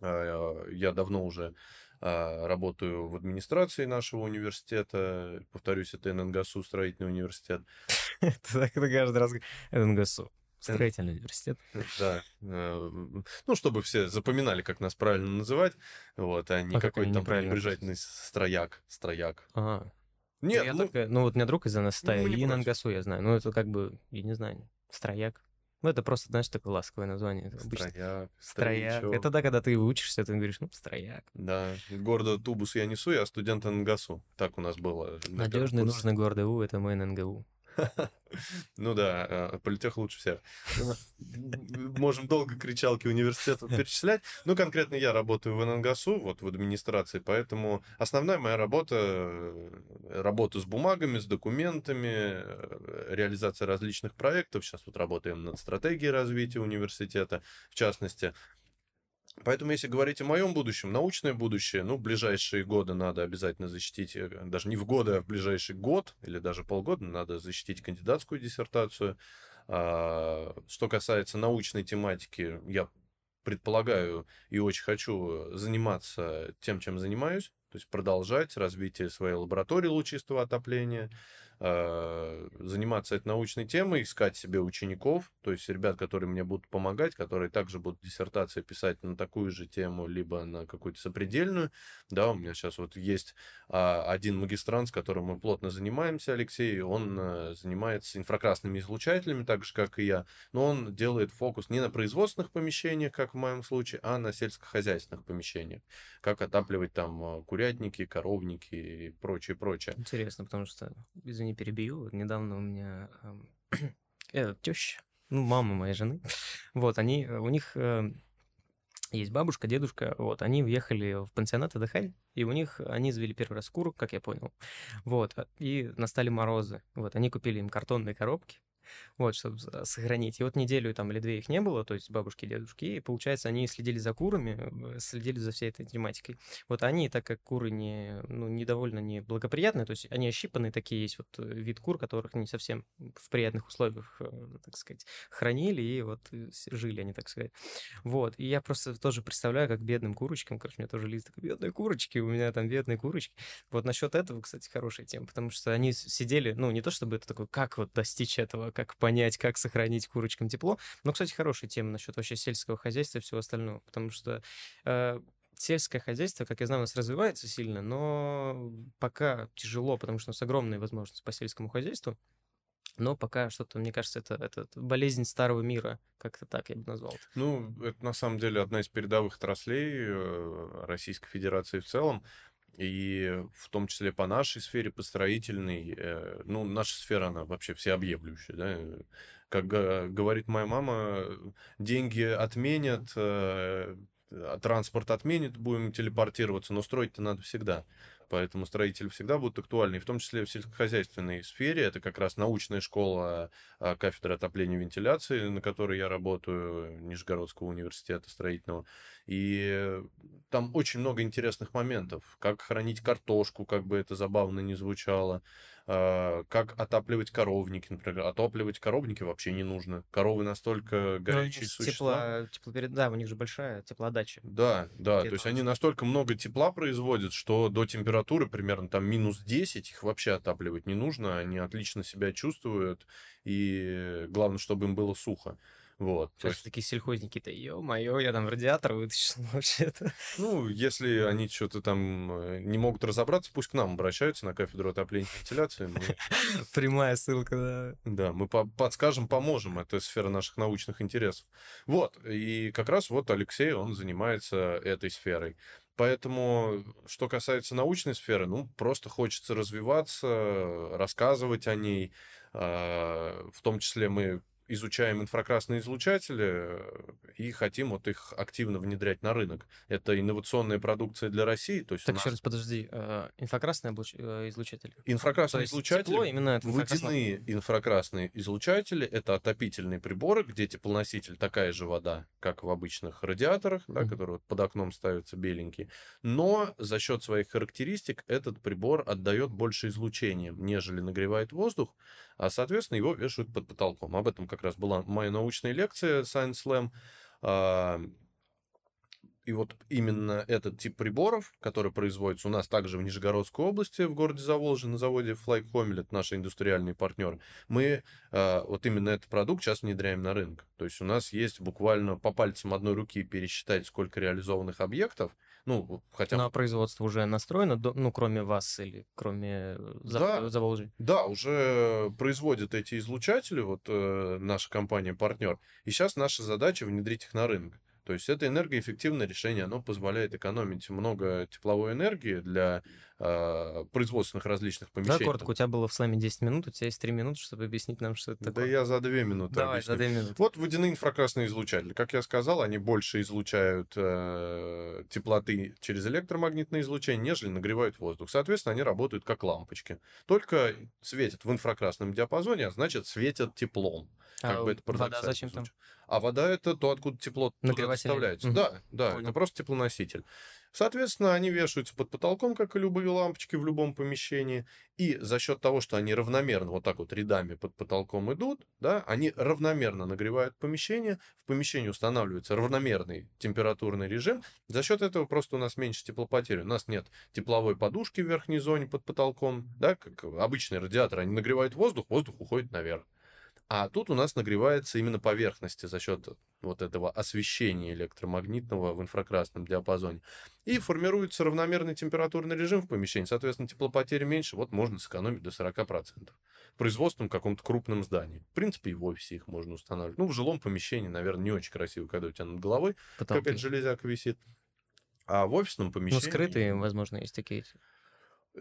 Э, я давно уже э, работаю в администрации нашего университета. Повторюсь, это ННГСУ, строительный университет. *laughs* Это каждый раз ННГСУ. Строительный университет. Да. Э, ну, чтобы все запоминали, как нас правильно называть. Вот, а не А как какой-то там неправильно пренебрежительный строяк. Строяк. Ага. Нет, я ну, только- ну вот у меня друг из НСТ, не и. Нангасу я знаю. Ну это как бы, я не знаю, строяк. Ну это просто, знаешь, такое ласковое название. Строяк. Строяк. Это да, когда ты учишься, ты говоришь, ну, строяк. Да, гордо тубус я несу, я студент НГСУ. Так у нас было. Надежный, нужный, гордый У, это мой ННГУ. *laughs* Ну да, э, политех лучше всех. Можем долго кричалки университета перечислять. Ну, конкретно я работаю в ННГСУ, вот в администрации, поэтому основная моя работа, э, работа с бумагами, с документами, э, реализация различных проектов. Сейчас вот работаем над стратегией развития университета, в частности. Поэтому, если говорить о моем будущем, научное будущее, ну, ближайшие годы надо обязательно защитить, э, даже не в годы, а в ближайший год или даже полгода надо защитить кандидатскую диссертацию. А, Что касается научной тематики, я предполагаю и очень хочу заниматься тем, чем занимаюсь, то есть продолжать развитие своей лаборатории лучистого отопления, э, заниматься этой научной темой, искать себе учеников, то есть ребят, которые мне будут помогать, которые также будут диссертации писать на такую же тему, либо на какую-то сопредельную. Да, у меня сейчас вот есть а, один магистрант, с которым мы плотно занимаемся, Алексей, он а, занимается инфракрасными излучателями, так же, как и я, но он делает фокус не на производственных помещениях, как в моем случае, а на сельскохозяйственных помещениях. Как отапливать там а, курятники, коровники и прочее, прочее. Интересно, потому что, извини, перебью, недавно у меня *clears throat* э, теща, ну, мама моей жены, *laughs* вот, они, у них э, есть бабушка, дедушка, вот, они уехали в пансионат отдыхать, и у них, они завели первый раз куру, как я понял, вот, и настали морозы, вот, они купили им картонные коробки, вот, чтобы сохранить. И вот неделю там или две их не было, то есть бабушки и дедушки, и, получается, они следили за курами, следили за всей этой тематикой. Вот они, так как куры не, ну, недовольно неблагоприятные, то есть они ощипанные такие, есть вот э, вид кур, которых не совсем в приятных условиях, э, так сказать, хранили, и вот э, жили они, так сказать. Вот, и я просто тоже представляю, как бедным курочкам, короче, у меня тоже лист такой, бедные курочки, у меня там бедные курочки. Вот насчет этого, кстати, хорошая тема, потому что они сидели, ну, не то чтобы это такое, как вот достичь этого, как понять, как сохранить курочкам тепло. Но, кстати, хорошая тема насчет вообще сельского хозяйства и всего остального, потому что э, сельское хозяйство, как я знаю, у нас развивается сильно, но пока тяжело, потому что у нас огромные возможности по сельскому хозяйству. Но пока что-то, мне кажется, это, это болезнь старого мира, как-то так я бы назвал. Ну, это на самом деле одна из передовых отраслей э, Российской Федерации в целом. И в том числе по нашей сфере, по строительной, э, ну, наша сфера, она вообще всеобъемлющая, да. Как говорит моя мама, деньги отменят, э, транспорт отменит, будем телепортироваться, но строить-то надо всегда. Поэтому строители всегда будут актуальны, в том числе в сельскохозяйственной сфере. Это как раз научная школа а, кафедры отопления и вентиляции, на которой я работаю, Нижегородского университета строительного. И там очень много интересных моментов. Как хранить картошку, как бы это забавно не звучало. А, как отапливать коровники, например. Отапливать коровники вообще не нужно. Коровы настолько ну, горячие ну, существа. Тепло, теплоперед... Да, у них же большая теплоотдача. Да, да. То есть они настолько много тепла производят, что до температуры примерно там минус 10 их вообще отапливать не нужно. Они отлично себя чувствуют. И главное, чтобы им было сухо. Вот. Сейчас есть... такие сельхозники-то, ё-моё, я там радиатор вытащил *laughs* вообще-то. Ну, если они что-то там э, не могут разобраться, пусть к нам обращаются на кафедру отопления и вентиляции. Мы... *laughs* Прямая ссылка, да. Да, мы по подскажем, поможем. Это сфера наших научных интересов. Вот, и как раз вот Алексей, он занимается этой сферой. Поэтому, что касается научной сферы, ну, просто хочется развиваться, рассказывать о ней. А, в том числе мы изучаем инфракрасные излучатели э, и хотим вот их активно внедрять на рынок. Это инновационная продукция для России. То есть так, нас... еще раз, подожди. Э, инфракрасные э, излучатели? Инфракрасные излучатели, тепло, именно это водяные инфракрасные излучатели, это отопительные приборы, где теплоноситель такая же вода, как в обычных радиаторах, mm-hmm. да, которые вот под окном ставятся беленькие. Но за счет своих характеристик этот прибор отдает больше излучением, нежели нагревает воздух, а, соответственно, его вешают под потолком. Об этом как раз была моя научная лекция Science Slam. А, и вот именно этот тип приборов, который производится у нас также в Нижегородской области, в городе Заволжье, на заводе Fly Homel, это наши индустриальные партнеры, мы э, вот именно этот продукт сейчас внедряем на рынок. То есть у нас есть буквально по пальцам одной руки пересчитать, сколько реализованных объектов, ну, хотя бы... Ну, производство уже настроено, ну, кроме вас или кроме э, да, Заволжья? Да, уже производят эти излучатели, вот э, наша компания-партнер, и сейчас наша задача внедрить их на рынок. То есть это энергоэффективное решение, оно позволяет экономить много тепловой энергии для э, производственных различных помещений. Да, коротко, у тебя было в сламе 10 минут, у тебя есть 3 минуты, чтобы объяснить нам, что это такое. Да я за 2 минуты Давай, объясню. за 2 минуты. Вот водяные инфракрасные излучатели. Как я сказал, они больше излучают э, теплоты через электромагнитное излучение, нежели нагревают воздух. Соответственно, они работают как лампочки. Только светят в инфракрасном диапазоне, а значит, светят теплом. Как а бы это вода зачем там? А вода это то, откуда тепло доставляется. Мгм. Да, да, Понял. это просто теплоноситель. Соответственно, они вешаются под потолком, как и любые лампочки в любом помещении. И за счет того, что они равномерно вот так вот рядами под потолком идут, да, они равномерно нагревают помещение. В помещении устанавливается равномерный температурный режим. За счет этого просто у нас меньше теплопотери. У нас нет тепловой подушки в верхней зоне под потолком, да, как обычные радиаторы. Они нагревают воздух, воздух уходит наверх. А тут у нас нагревается именно поверхности за счет вот этого освещения электромагнитного в инфракрасном диапазоне. И формируется равномерный температурный режим в помещении. Соответственно, теплопотери меньше. Вот можно сэкономить до 40%. В производственном каком-то крупном здании. В принципе, и в офисе их можно устанавливать. Ну, в жилом помещении, наверное, не очень красиво, когда у тебя над головой Потолки. какая-то железяка висит. А в офисном Ну, помещении... скрытые, возможно, есть такие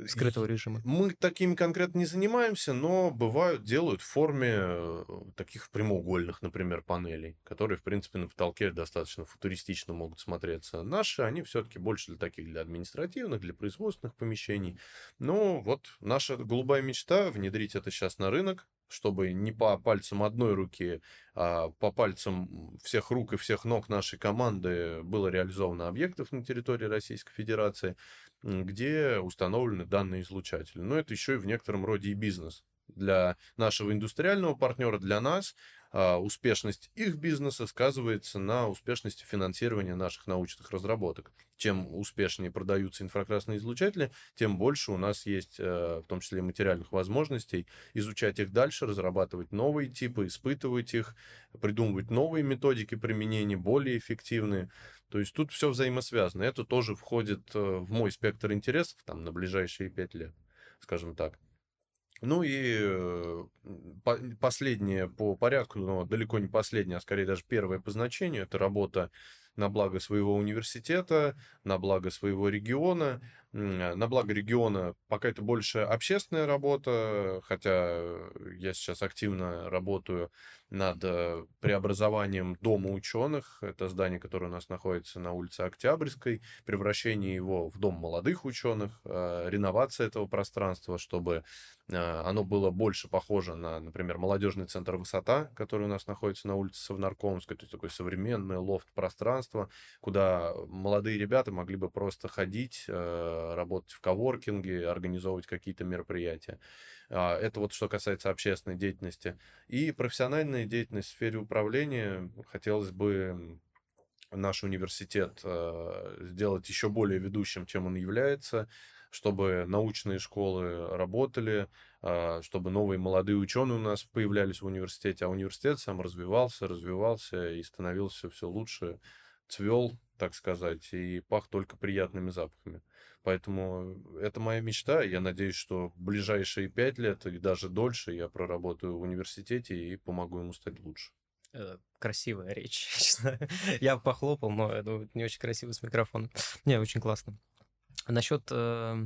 скрытого режима. Мы такими конкретно не занимаемся, но бывают, делают в форме э, таких прямоугольных, например, панелей, которые, в принципе, на потолке достаточно футуристично могут смотреться. Наши, они все-таки больше для таких, для административных, для производственных помещений. Но вот наша голубая мечта внедрить это сейчас на рынок, чтобы не по пальцам одной руки, а по пальцам всех рук и всех ног нашей команды было реализовано объектов на территории Российской Федерации, где установлены данные излучатели. Но это еще и в некотором роде и бизнес. Для нашего индустриального партнера, для нас, а, успешность их бизнеса сказывается на успешности финансирования наших научных разработок. Чем успешнее продаются инфракрасные излучатели, тем больше у нас есть, э, в том числе материальных возможностей, изучать их дальше, разрабатывать новые типы, испытывать их, придумывать новые методики применения, более эффективные. То есть тут все взаимосвязано. Это тоже входит э, в мой спектр интересов там, на ближайшие пять лет, скажем так. Ну и э, по- последнее по порядку, но далеко не последнее, а скорее даже первое по значению, это работа на благо своего университета, на благо своего региона. М, На благо региона пока это больше общественная работа, хотя я сейчас активно работаю над э, преобразованием Дома ученых. Это здание, которое у нас находится на улице Октябрьской, превращение его в Дом молодых ученых, э, реновация этого пространства, чтобы э, оно было больше похоже на, например, молодежный центр «Высота», который у нас находится на улице Совнаркомской, то есть такое современное лофт-пространство, куда молодые ребята могли бы просто ходить, работать в коворкинге, организовывать какие-то мероприятия. А, Это вот что касается общественной деятельности. И профессиональная деятельность в сфере управления. Хотелось бы наш университет э, сделать еще более ведущим, чем он является, чтобы научные школы работали, э, чтобы новые молодые ученые у нас появлялись в университете, а университет сам развивался, развивался и становился все лучше, цвел, так сказать, и пах только приятными запахами. Поэтому это моя мечта. Я надеюсь, что ближайшие пять лет и даже дольше я проработаю в университете и помогу ему стать лучше. Э, Красивая речь, *laughs* честно. Я похлопал, но я думаю, не очень красиво с микрофоном. Не, очень классно. Насчет... э,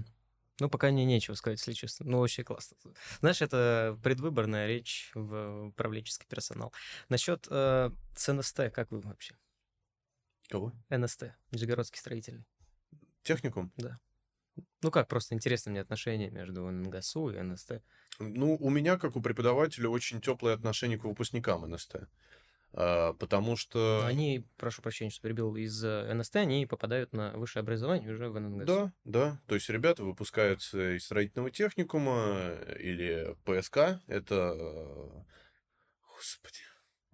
Ну, пока мне нечего сказать, если честно. Ну, очень классно. Знаешь, это предвыборная речь в управленческий персонал. Насчет э, с НСТ, как вы вообще? Кого? НСТ, Нижегородский строительный. Техникум? Ну как, просто интересно мне отношения между НГСУ и НСТ. Ну, у меня, как у преподавателя, очень теплые отношения к выпускникам НСТ. А, Потому что... Но Они, прошу прощения, что перебил, из э, НСТ они попадают на высшее образование уже в НГСУ. Да, да. То есть ребята выпускаются из строительного техникума или ПСК. Это, э, господи,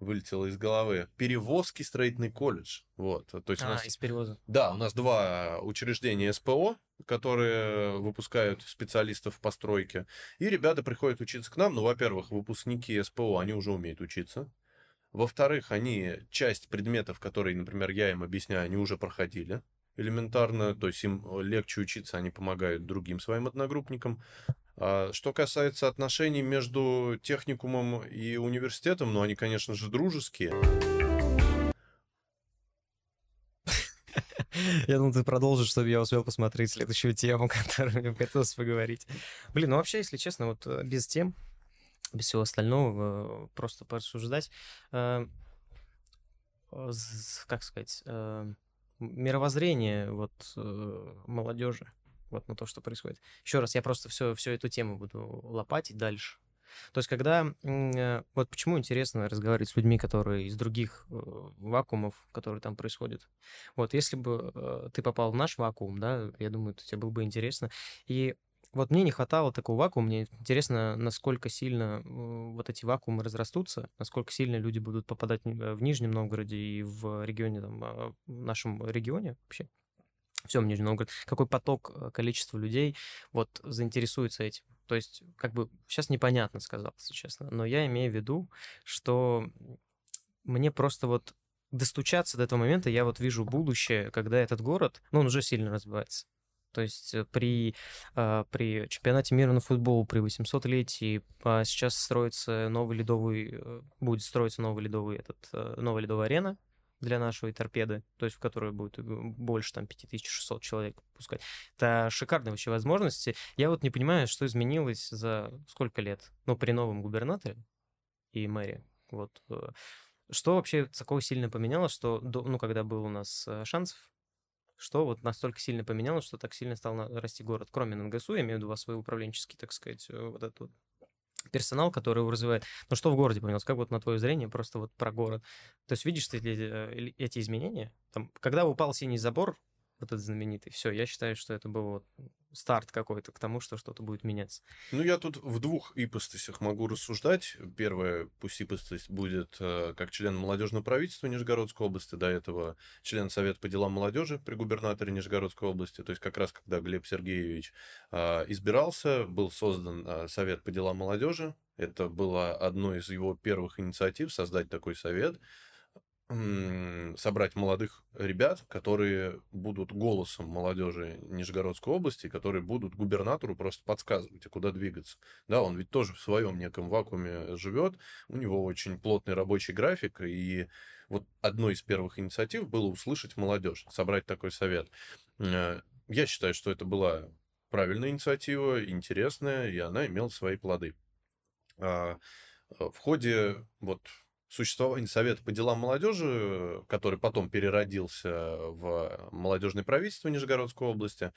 вылетело из головы. Перевозки строительный колледж. Вот. То есть у А, нас... из перевоза. Да, у нас два учреждения СПО, которые выпускают специалистов по стройке. И ребята приходят учиться к нам. Ну, во-первых, выпускники СПО, они уже умеют учиться. Во-вторых, они часть предметов, которые, например, я им объясняю, они уже проходили элементарно, то есть им легче учиться, они помогают другим своим одногруппникам. А Что касается отношений между техникумом и университетом, ну, они, конечно же, дружеские. Я думал, ты продолжишь, чтобы я успел посмотреть следующую тему, *laughs* которую мне хотелось поговорить. Блин, ну вообще, если честно, вот э, без тем, без всего остального, э, просто порассуждать, э, как сказать, мировоззрение вот молодежи, вот на то, что происходит. Еще раз, я просто все, всю эту тему буду лопатить дальше. То есть, когда... э, Вот почему интересно разговаривать с людьми, которые из других э, вакуумов, которые там происходят. Вот, если бы э, ты попал в наш вакуум, да, я думаю, это тебе было бы интересно. И вот мне не хватало такого вакуума. Мне интересно, насколько сильно вот эти вакуумы разрастутся, насколько сильно люди будут попадать в Нижнем Новгороде и в регионе, там, а, в нашем регионе вообще, всем Нижнем Новгороде, какой поток, э, количество людей вот заинтересуется этим. То есть, как бы, сейчас непонятно сказал, если честно, но я имею в виду, что мне просто вот достучаться до этого момента, я вот вижу будущее, когда этот город, ну, он уже сильно развивается. То есть э, при, а, при чемпионате мира на футбол, при 800-летии а, сейчас строится новый ледовый, э, будет строиться новый ледовый, этот, новая ледовая арена для нашей торпеды, то есть в которой будет э, больше там 5600 человек пускать. Это шикарные вообще возможности. Я вот не понимаю, что изменилось за сколько лет, ну, при новом губернаторе и мэре. Вот. э, Что вообще такого сильно поменялось, что, ну, когда был у нас э, шансов, что вот настолько сильно поменялось, что так сильно стал расти город, кроме НГСУ, я имею в виду у вас свой управленческий, так сказать, вот этот вот персонал, который его развивает. Но что в городе поменялось? Как вот на твое зрение просто вот про город? То есть видишь ты э, эти изменения? Там, когда упал синий забор, вот этот знаменитый, все, я считаю, что это был вот старт какой-то к тому, что что-то будет меняться. Ну, я тут в двух ипостасях могу рассуждать. Первая, пусть ипостась будет э, как член молодежного правительства Нижегородской области, до этого член Совета по делам молодежи при губернаторе Нижегородской области. То есть как раз когда Глеб Сергеевич э, избирался, был создан э, Совет по делам молодежи. Это было одной из его первых инициатив создать такой совет собрать молодых ребят, которые будут голосом молодежи Нижегородской области, которые будут губернатору просто подсказывать, а куда двигаться. Да, он ведь тоже в своем неком вакууме живет, у него очень плотный рабочий график, и вот одной из первых инициатив было услышать молодежь, собрать такой совет. Э, Я считаю, что это была правильная инициатива, интересная, и она имела свои плоды. А, э, В ходе вот существования Совета по делам молодежи, который потом переродился в молодежное правительство Нижегородской области,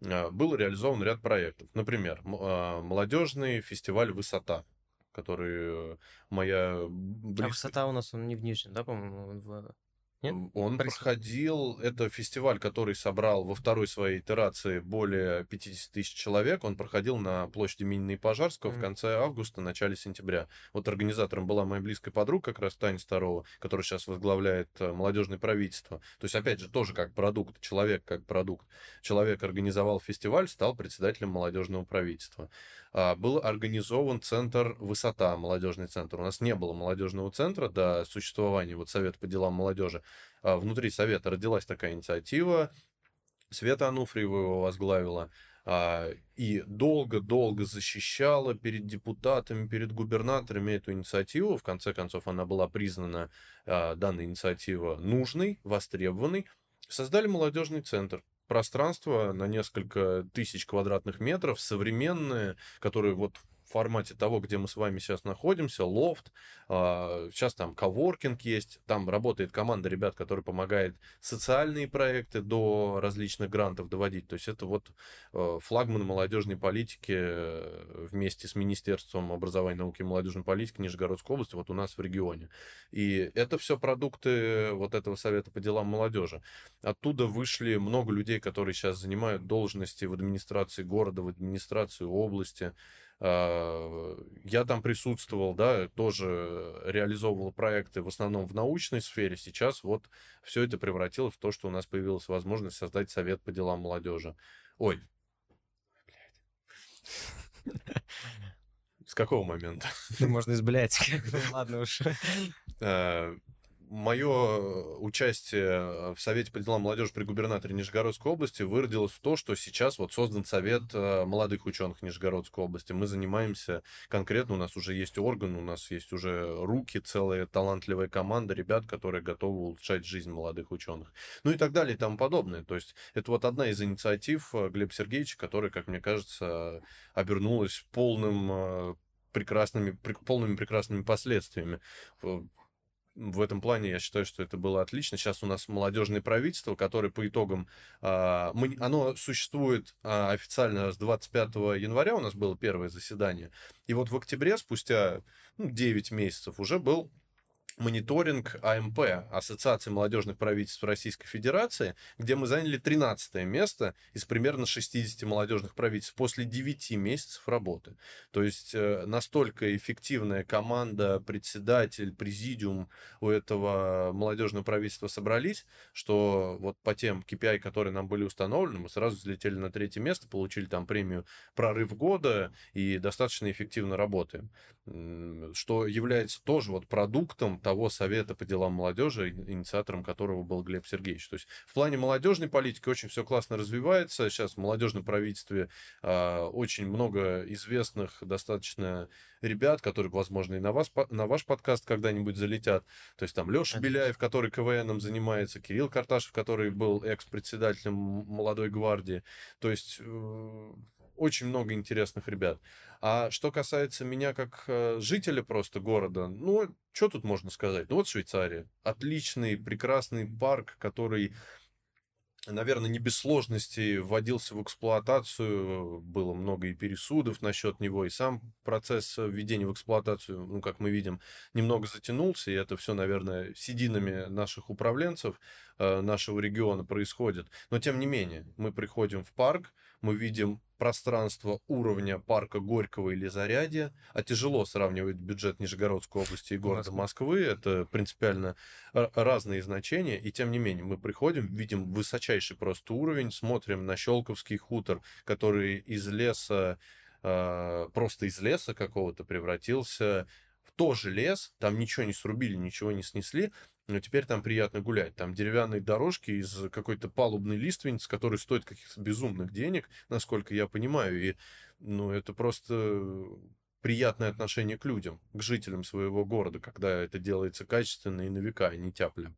э, был реализован ряд проектов. Например, э, молодежный фестиваль «Высота», который э, моя А близкая... высота у нас он не в Нижнем, да, по-моему? в- Нет? Он Борис? проходил, это фестиваль, который собрал во второй своей итерации более 50 тысяч человек. Он проходил на площади имени Пожарского в Мгм. конце августа, начале сентября. Вот организатором была моя близкая подруга, как раз Таня Старова, которая сейчас возглавляет э, молодежное правительство. То есть, опять же, тоже как продукт, человек как продукт. Человек организовал фестиваль, стал председателем молодежного правительства. А, Был организован центр «Высота», молодежный центр. У нас не было молодежного центра до существования вот Совета по делам молодежи. А, Внутри Совета родилась такая инициатива. Света Ануфриева его возглавила. а, И долго-долго защищала перед депутатами, перед губернаторами эту инициативу. В конце концов, она была признана, данная инициатива, нужной, востребованной. Создали молодежный центр. Пространство на несколько тысяч квадратных метров, современное, которое вот формате того, где мы с вами сейчас находимся, лофт, а, сейчас там коворкинг есть, там работает команда ребят, которая помогает социальные проекты до различных грантов доводить. То есть это вот э, флагман молодежной политики э, вместе с Министерством образования, науки и молодежной политики Нижегородской области вот у нас в регионе. И это все продукты вот этого Совета по делам молодежи. Оттуда вышли много людей, которые сейчас занимают должности в администрации города, в администрации области. А, Я там присутствовал, да, тоже реализовывал проекты в основном в научной сфере. Сейчас вот все это превратилось в то, что у нас появилась возможность создать совет по делам молодежи. Ой. блядь. С какого момента? Ну, можно изблять. Ладно уж. Мое участие в Совете по делам молодежи при губернаторе Нижегородской области выродилось в то, что сейчас вот создан Совет э, молодых ученых Нижегородской области. Мы занимаемся конкретно, у нас уже есть орган, у нас есть уже руки, целая талантливая команда ребят, которые готовы улучшать жизнь молодых ученых. Ну и так далее и тому подобное. То есть это вот одна из инициатив э, Глеба Сергеевича, которая, как мне кажется, обернулась полным э, прекрасными, прек- полными прекрасными последствиями. В этом плане я считаю, что это было отлично. Сейчас у нас молодежное правительство, которое по итогам, а, оно существует а, официально с 25 января, у нас было первое заседание. И вот в октябре, спустя ну, 9 месяцев, уже был мониторинг АМП, Ассоциации молодежных правительств Российской Федерации, где мы заняли 13 место из примерно 60 молодежных правительств после 9 месяцев работы. То есть э, настолько эффективная команда, председатель, президиум у этого молодежного правительства собрались, что вот по тем KPI, которые нам были установлены, мы сразу взлетели на третье место, получили там премию «Прорыв года» и достаточно эффективно работаем. Что является тоже вот продуктом того совета по делам молодежи, инициатором которого был Глеб Сергеевич. То есть в плане молодежной политики очень все классно развивается. Сейчас в молодежном правительстве э, очень много известных достаточно ребят, которые, возможно, и на, вас, на ваш подкаст когда-нибудь залетят. То есть там Леша Беляев, который КВНом занимается, Кирилл Карташев, который был экс-председателем молодой гвардии. То есть э, очень много интересных ребят. А что касается меня как э, жителя просто города, ну, что тут можно сказать? Ну, вот Швейцария. Отличный, прекрасный парк, который наверное, не без сложностей вводился в эксплуатацию, было много и пересудов насчет него, и сам процесс введения в эксплуатацию, ну, как мы видим, немного затянулся, и это все, наверное, сединами наших управленцев э, нашего региона происходит. Но, тем не менее, мы приходим в парк, мы видим пространство уровня парка Горького или Зарядья, а тяжело сравнивать бюджет Нижегородской области и города Москвы, это принципиально разные значения, и тем не менее мы приходим, видим высочайший просто уровень, смотрим на Щелковский хутор, который из леса, а, просто из леса какого-то превратился в тоже лес, там ничего не срубили, ничего не снесли, но теперь там приятно гулять. Там деревянные дорожки из какой-то палубной лиственницы, который стоит каких-то безумных денег, насколько я понимаю. И, ну, это просто приятное отношение к людям, к жителям своего города, когда это делается качественно и на века, а не тяплем.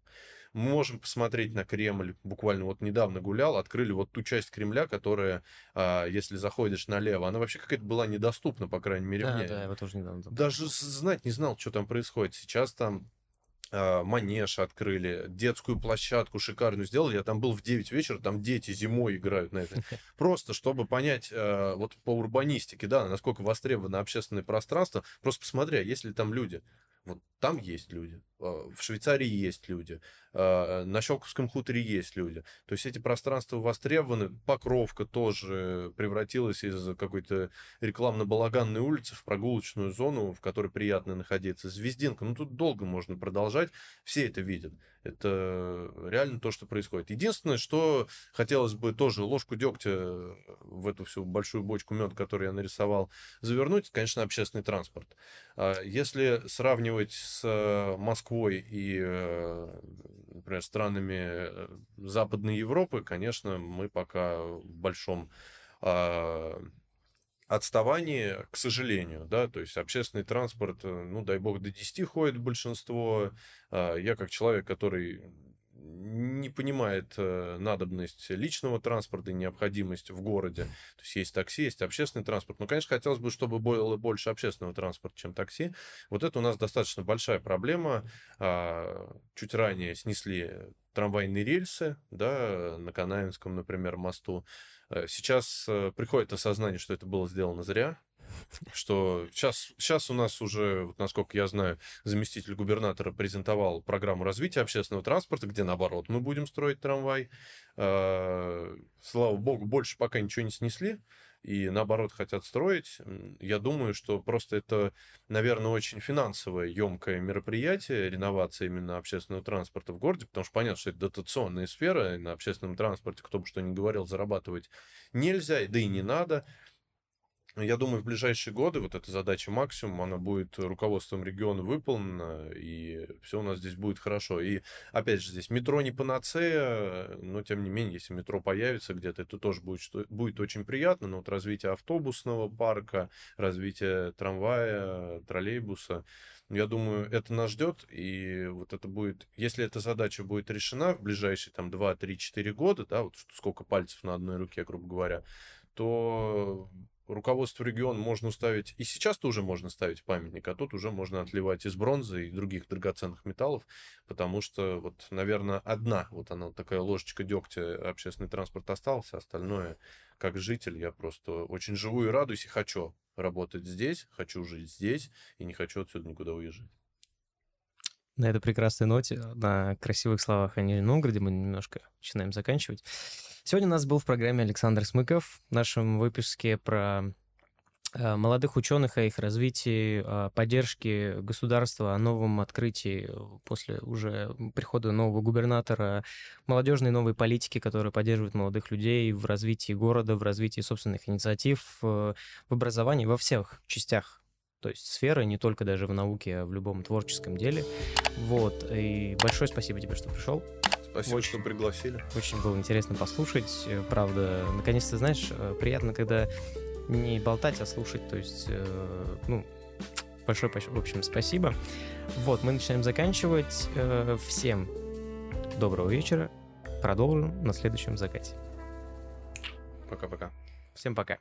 Мы можем посмотреть на Кремль. Буквально вот недавно гулял, открыли вот ту часть Кремля, которая, а, если заходишь налево, она вообще какая-то была недоступна, по крайней мере, да, мне. Да, я тоже недавно. Даже знать не знал, что там происходит. Сейчас там манеж открыли, детскую площадку шикарную сделали. Я там был в 9 вечера, там дети зимой играют на это. *laughs* Просто, чтобы понять а, вот по урбанистике, да, насколько востребовано общественное пространство, просто посмотри, а есть ли там люди. Вот там есть люди, а, в Швейцарии есть люди, а, на Щелковском хуторе есть люди. То есть эти пространства востребованы. Покровка тоже превратилась из какой-то рекламно-балаганной улицы в прогулочную зону, в которой приятно находиться. Звездинка, ну тут долго можно продолжать, все это видят. Это реально то, что происходит. Единственное, что хотелось бы тоже ложку дегтя в эту всю большую бочку меда, которую я нарисовал, завернуть, конечно, общественный транспорт. А если сравнивать с Москвой и, э, например, странами э, Западной Европы, конечно, мы пока в большом а, отставании, к сожалению, да, то есть общественный транспорт, ну, дай бог, до 10 ходит большинство. А, я как человек, который не понимает э, надобность личного транспорта и необходимость в городе. То есть есть такси, есть общественный транспорт. Но, конечно, хотелось бы, чтобы было больше общественного транспорта, чем такси. Вот это у нас достаточно большая проблема. А, чуть ранее снесли трамвайные рельсы, да, на Канаинском, например, мосту. Э, сейчас э, приходит осознание, что это было сделано зря, что сейчас, сейчас у нас уже, вот, насколько я знаю, заместитель губернатора презентовал программу развития общественного транспорта, где, наоборот, мы будем строить трамвай. А, слава богу, больше пока ничего не снесли и наоборот хотят строить, я думаю, что просто это, наверное, очень финансовое, емкое мероприятие, реновация именно общественного транспорта в городе, потому что понятно, что это дотационная сфера, и на общественном транспорте, кто бы что ни говорил, зарабатывать нельзя, да и не надо. Я думаю, в ближайшие годы вот эта задача максимум, она будет руководством региона выполнена, и все у нас здесь будет хорошо. И опять же, здесь метро не панацея, но тем не менее, если метро появится где-то, это тоже будет, что, будет очень приятно. Но вот развитие автобусного парка, развитие трамвая, троллейбуса, я думаю, это нас ждет, и вот это будет, если эта задача будет решена в ближайшие там 2, 3, 4 года, да, вот сколько пальцев на одной руке, грубо говоря, то руководству региона можно ставить, и сейчас тоже можно ставить памятник, а тут уже можно отливать из бронзы и других драгоценных металлов, потому что вот, наверное, одна вот она такая ложечка дегтя общественный транспорт остался, остальное, как житель, я просто очень живу и радуюсь, и хочу работать здесь, хочу жить здесь, и не хочу отсюда никуда уезжать. На этой прекрасной ноте, на красивых словах о Нижнем Новгороде мы немножко начинаем заканчивать. Сегодня у нас был в программе Александр Смыков в нашем выпуске про э, молодых ученых, о их развитии, о поддержке государства, о новом открытии после уже прихода нового губернатора, молодежной новой политики, которая поддерживает молодых людей в развитии города, в развитии собственных инициатив, э, в образовании во всех частях то есть сферы, не только даже в науке, а в любом творческом деле. Вот, и большое спасибо тебе, что пришел. Спасибо, очень, что пригласили. Очень было интересно послушать. Э, правда, наконец-то, знаешь, э, приятно, когда не болтать, а слушать. То есть, э, ну, большое, в общем, спасибо. Вот, мы начинаем заканчивать. Всем доброго вечера. Продолжим на следующем закате. Пока-пока. Всем пока.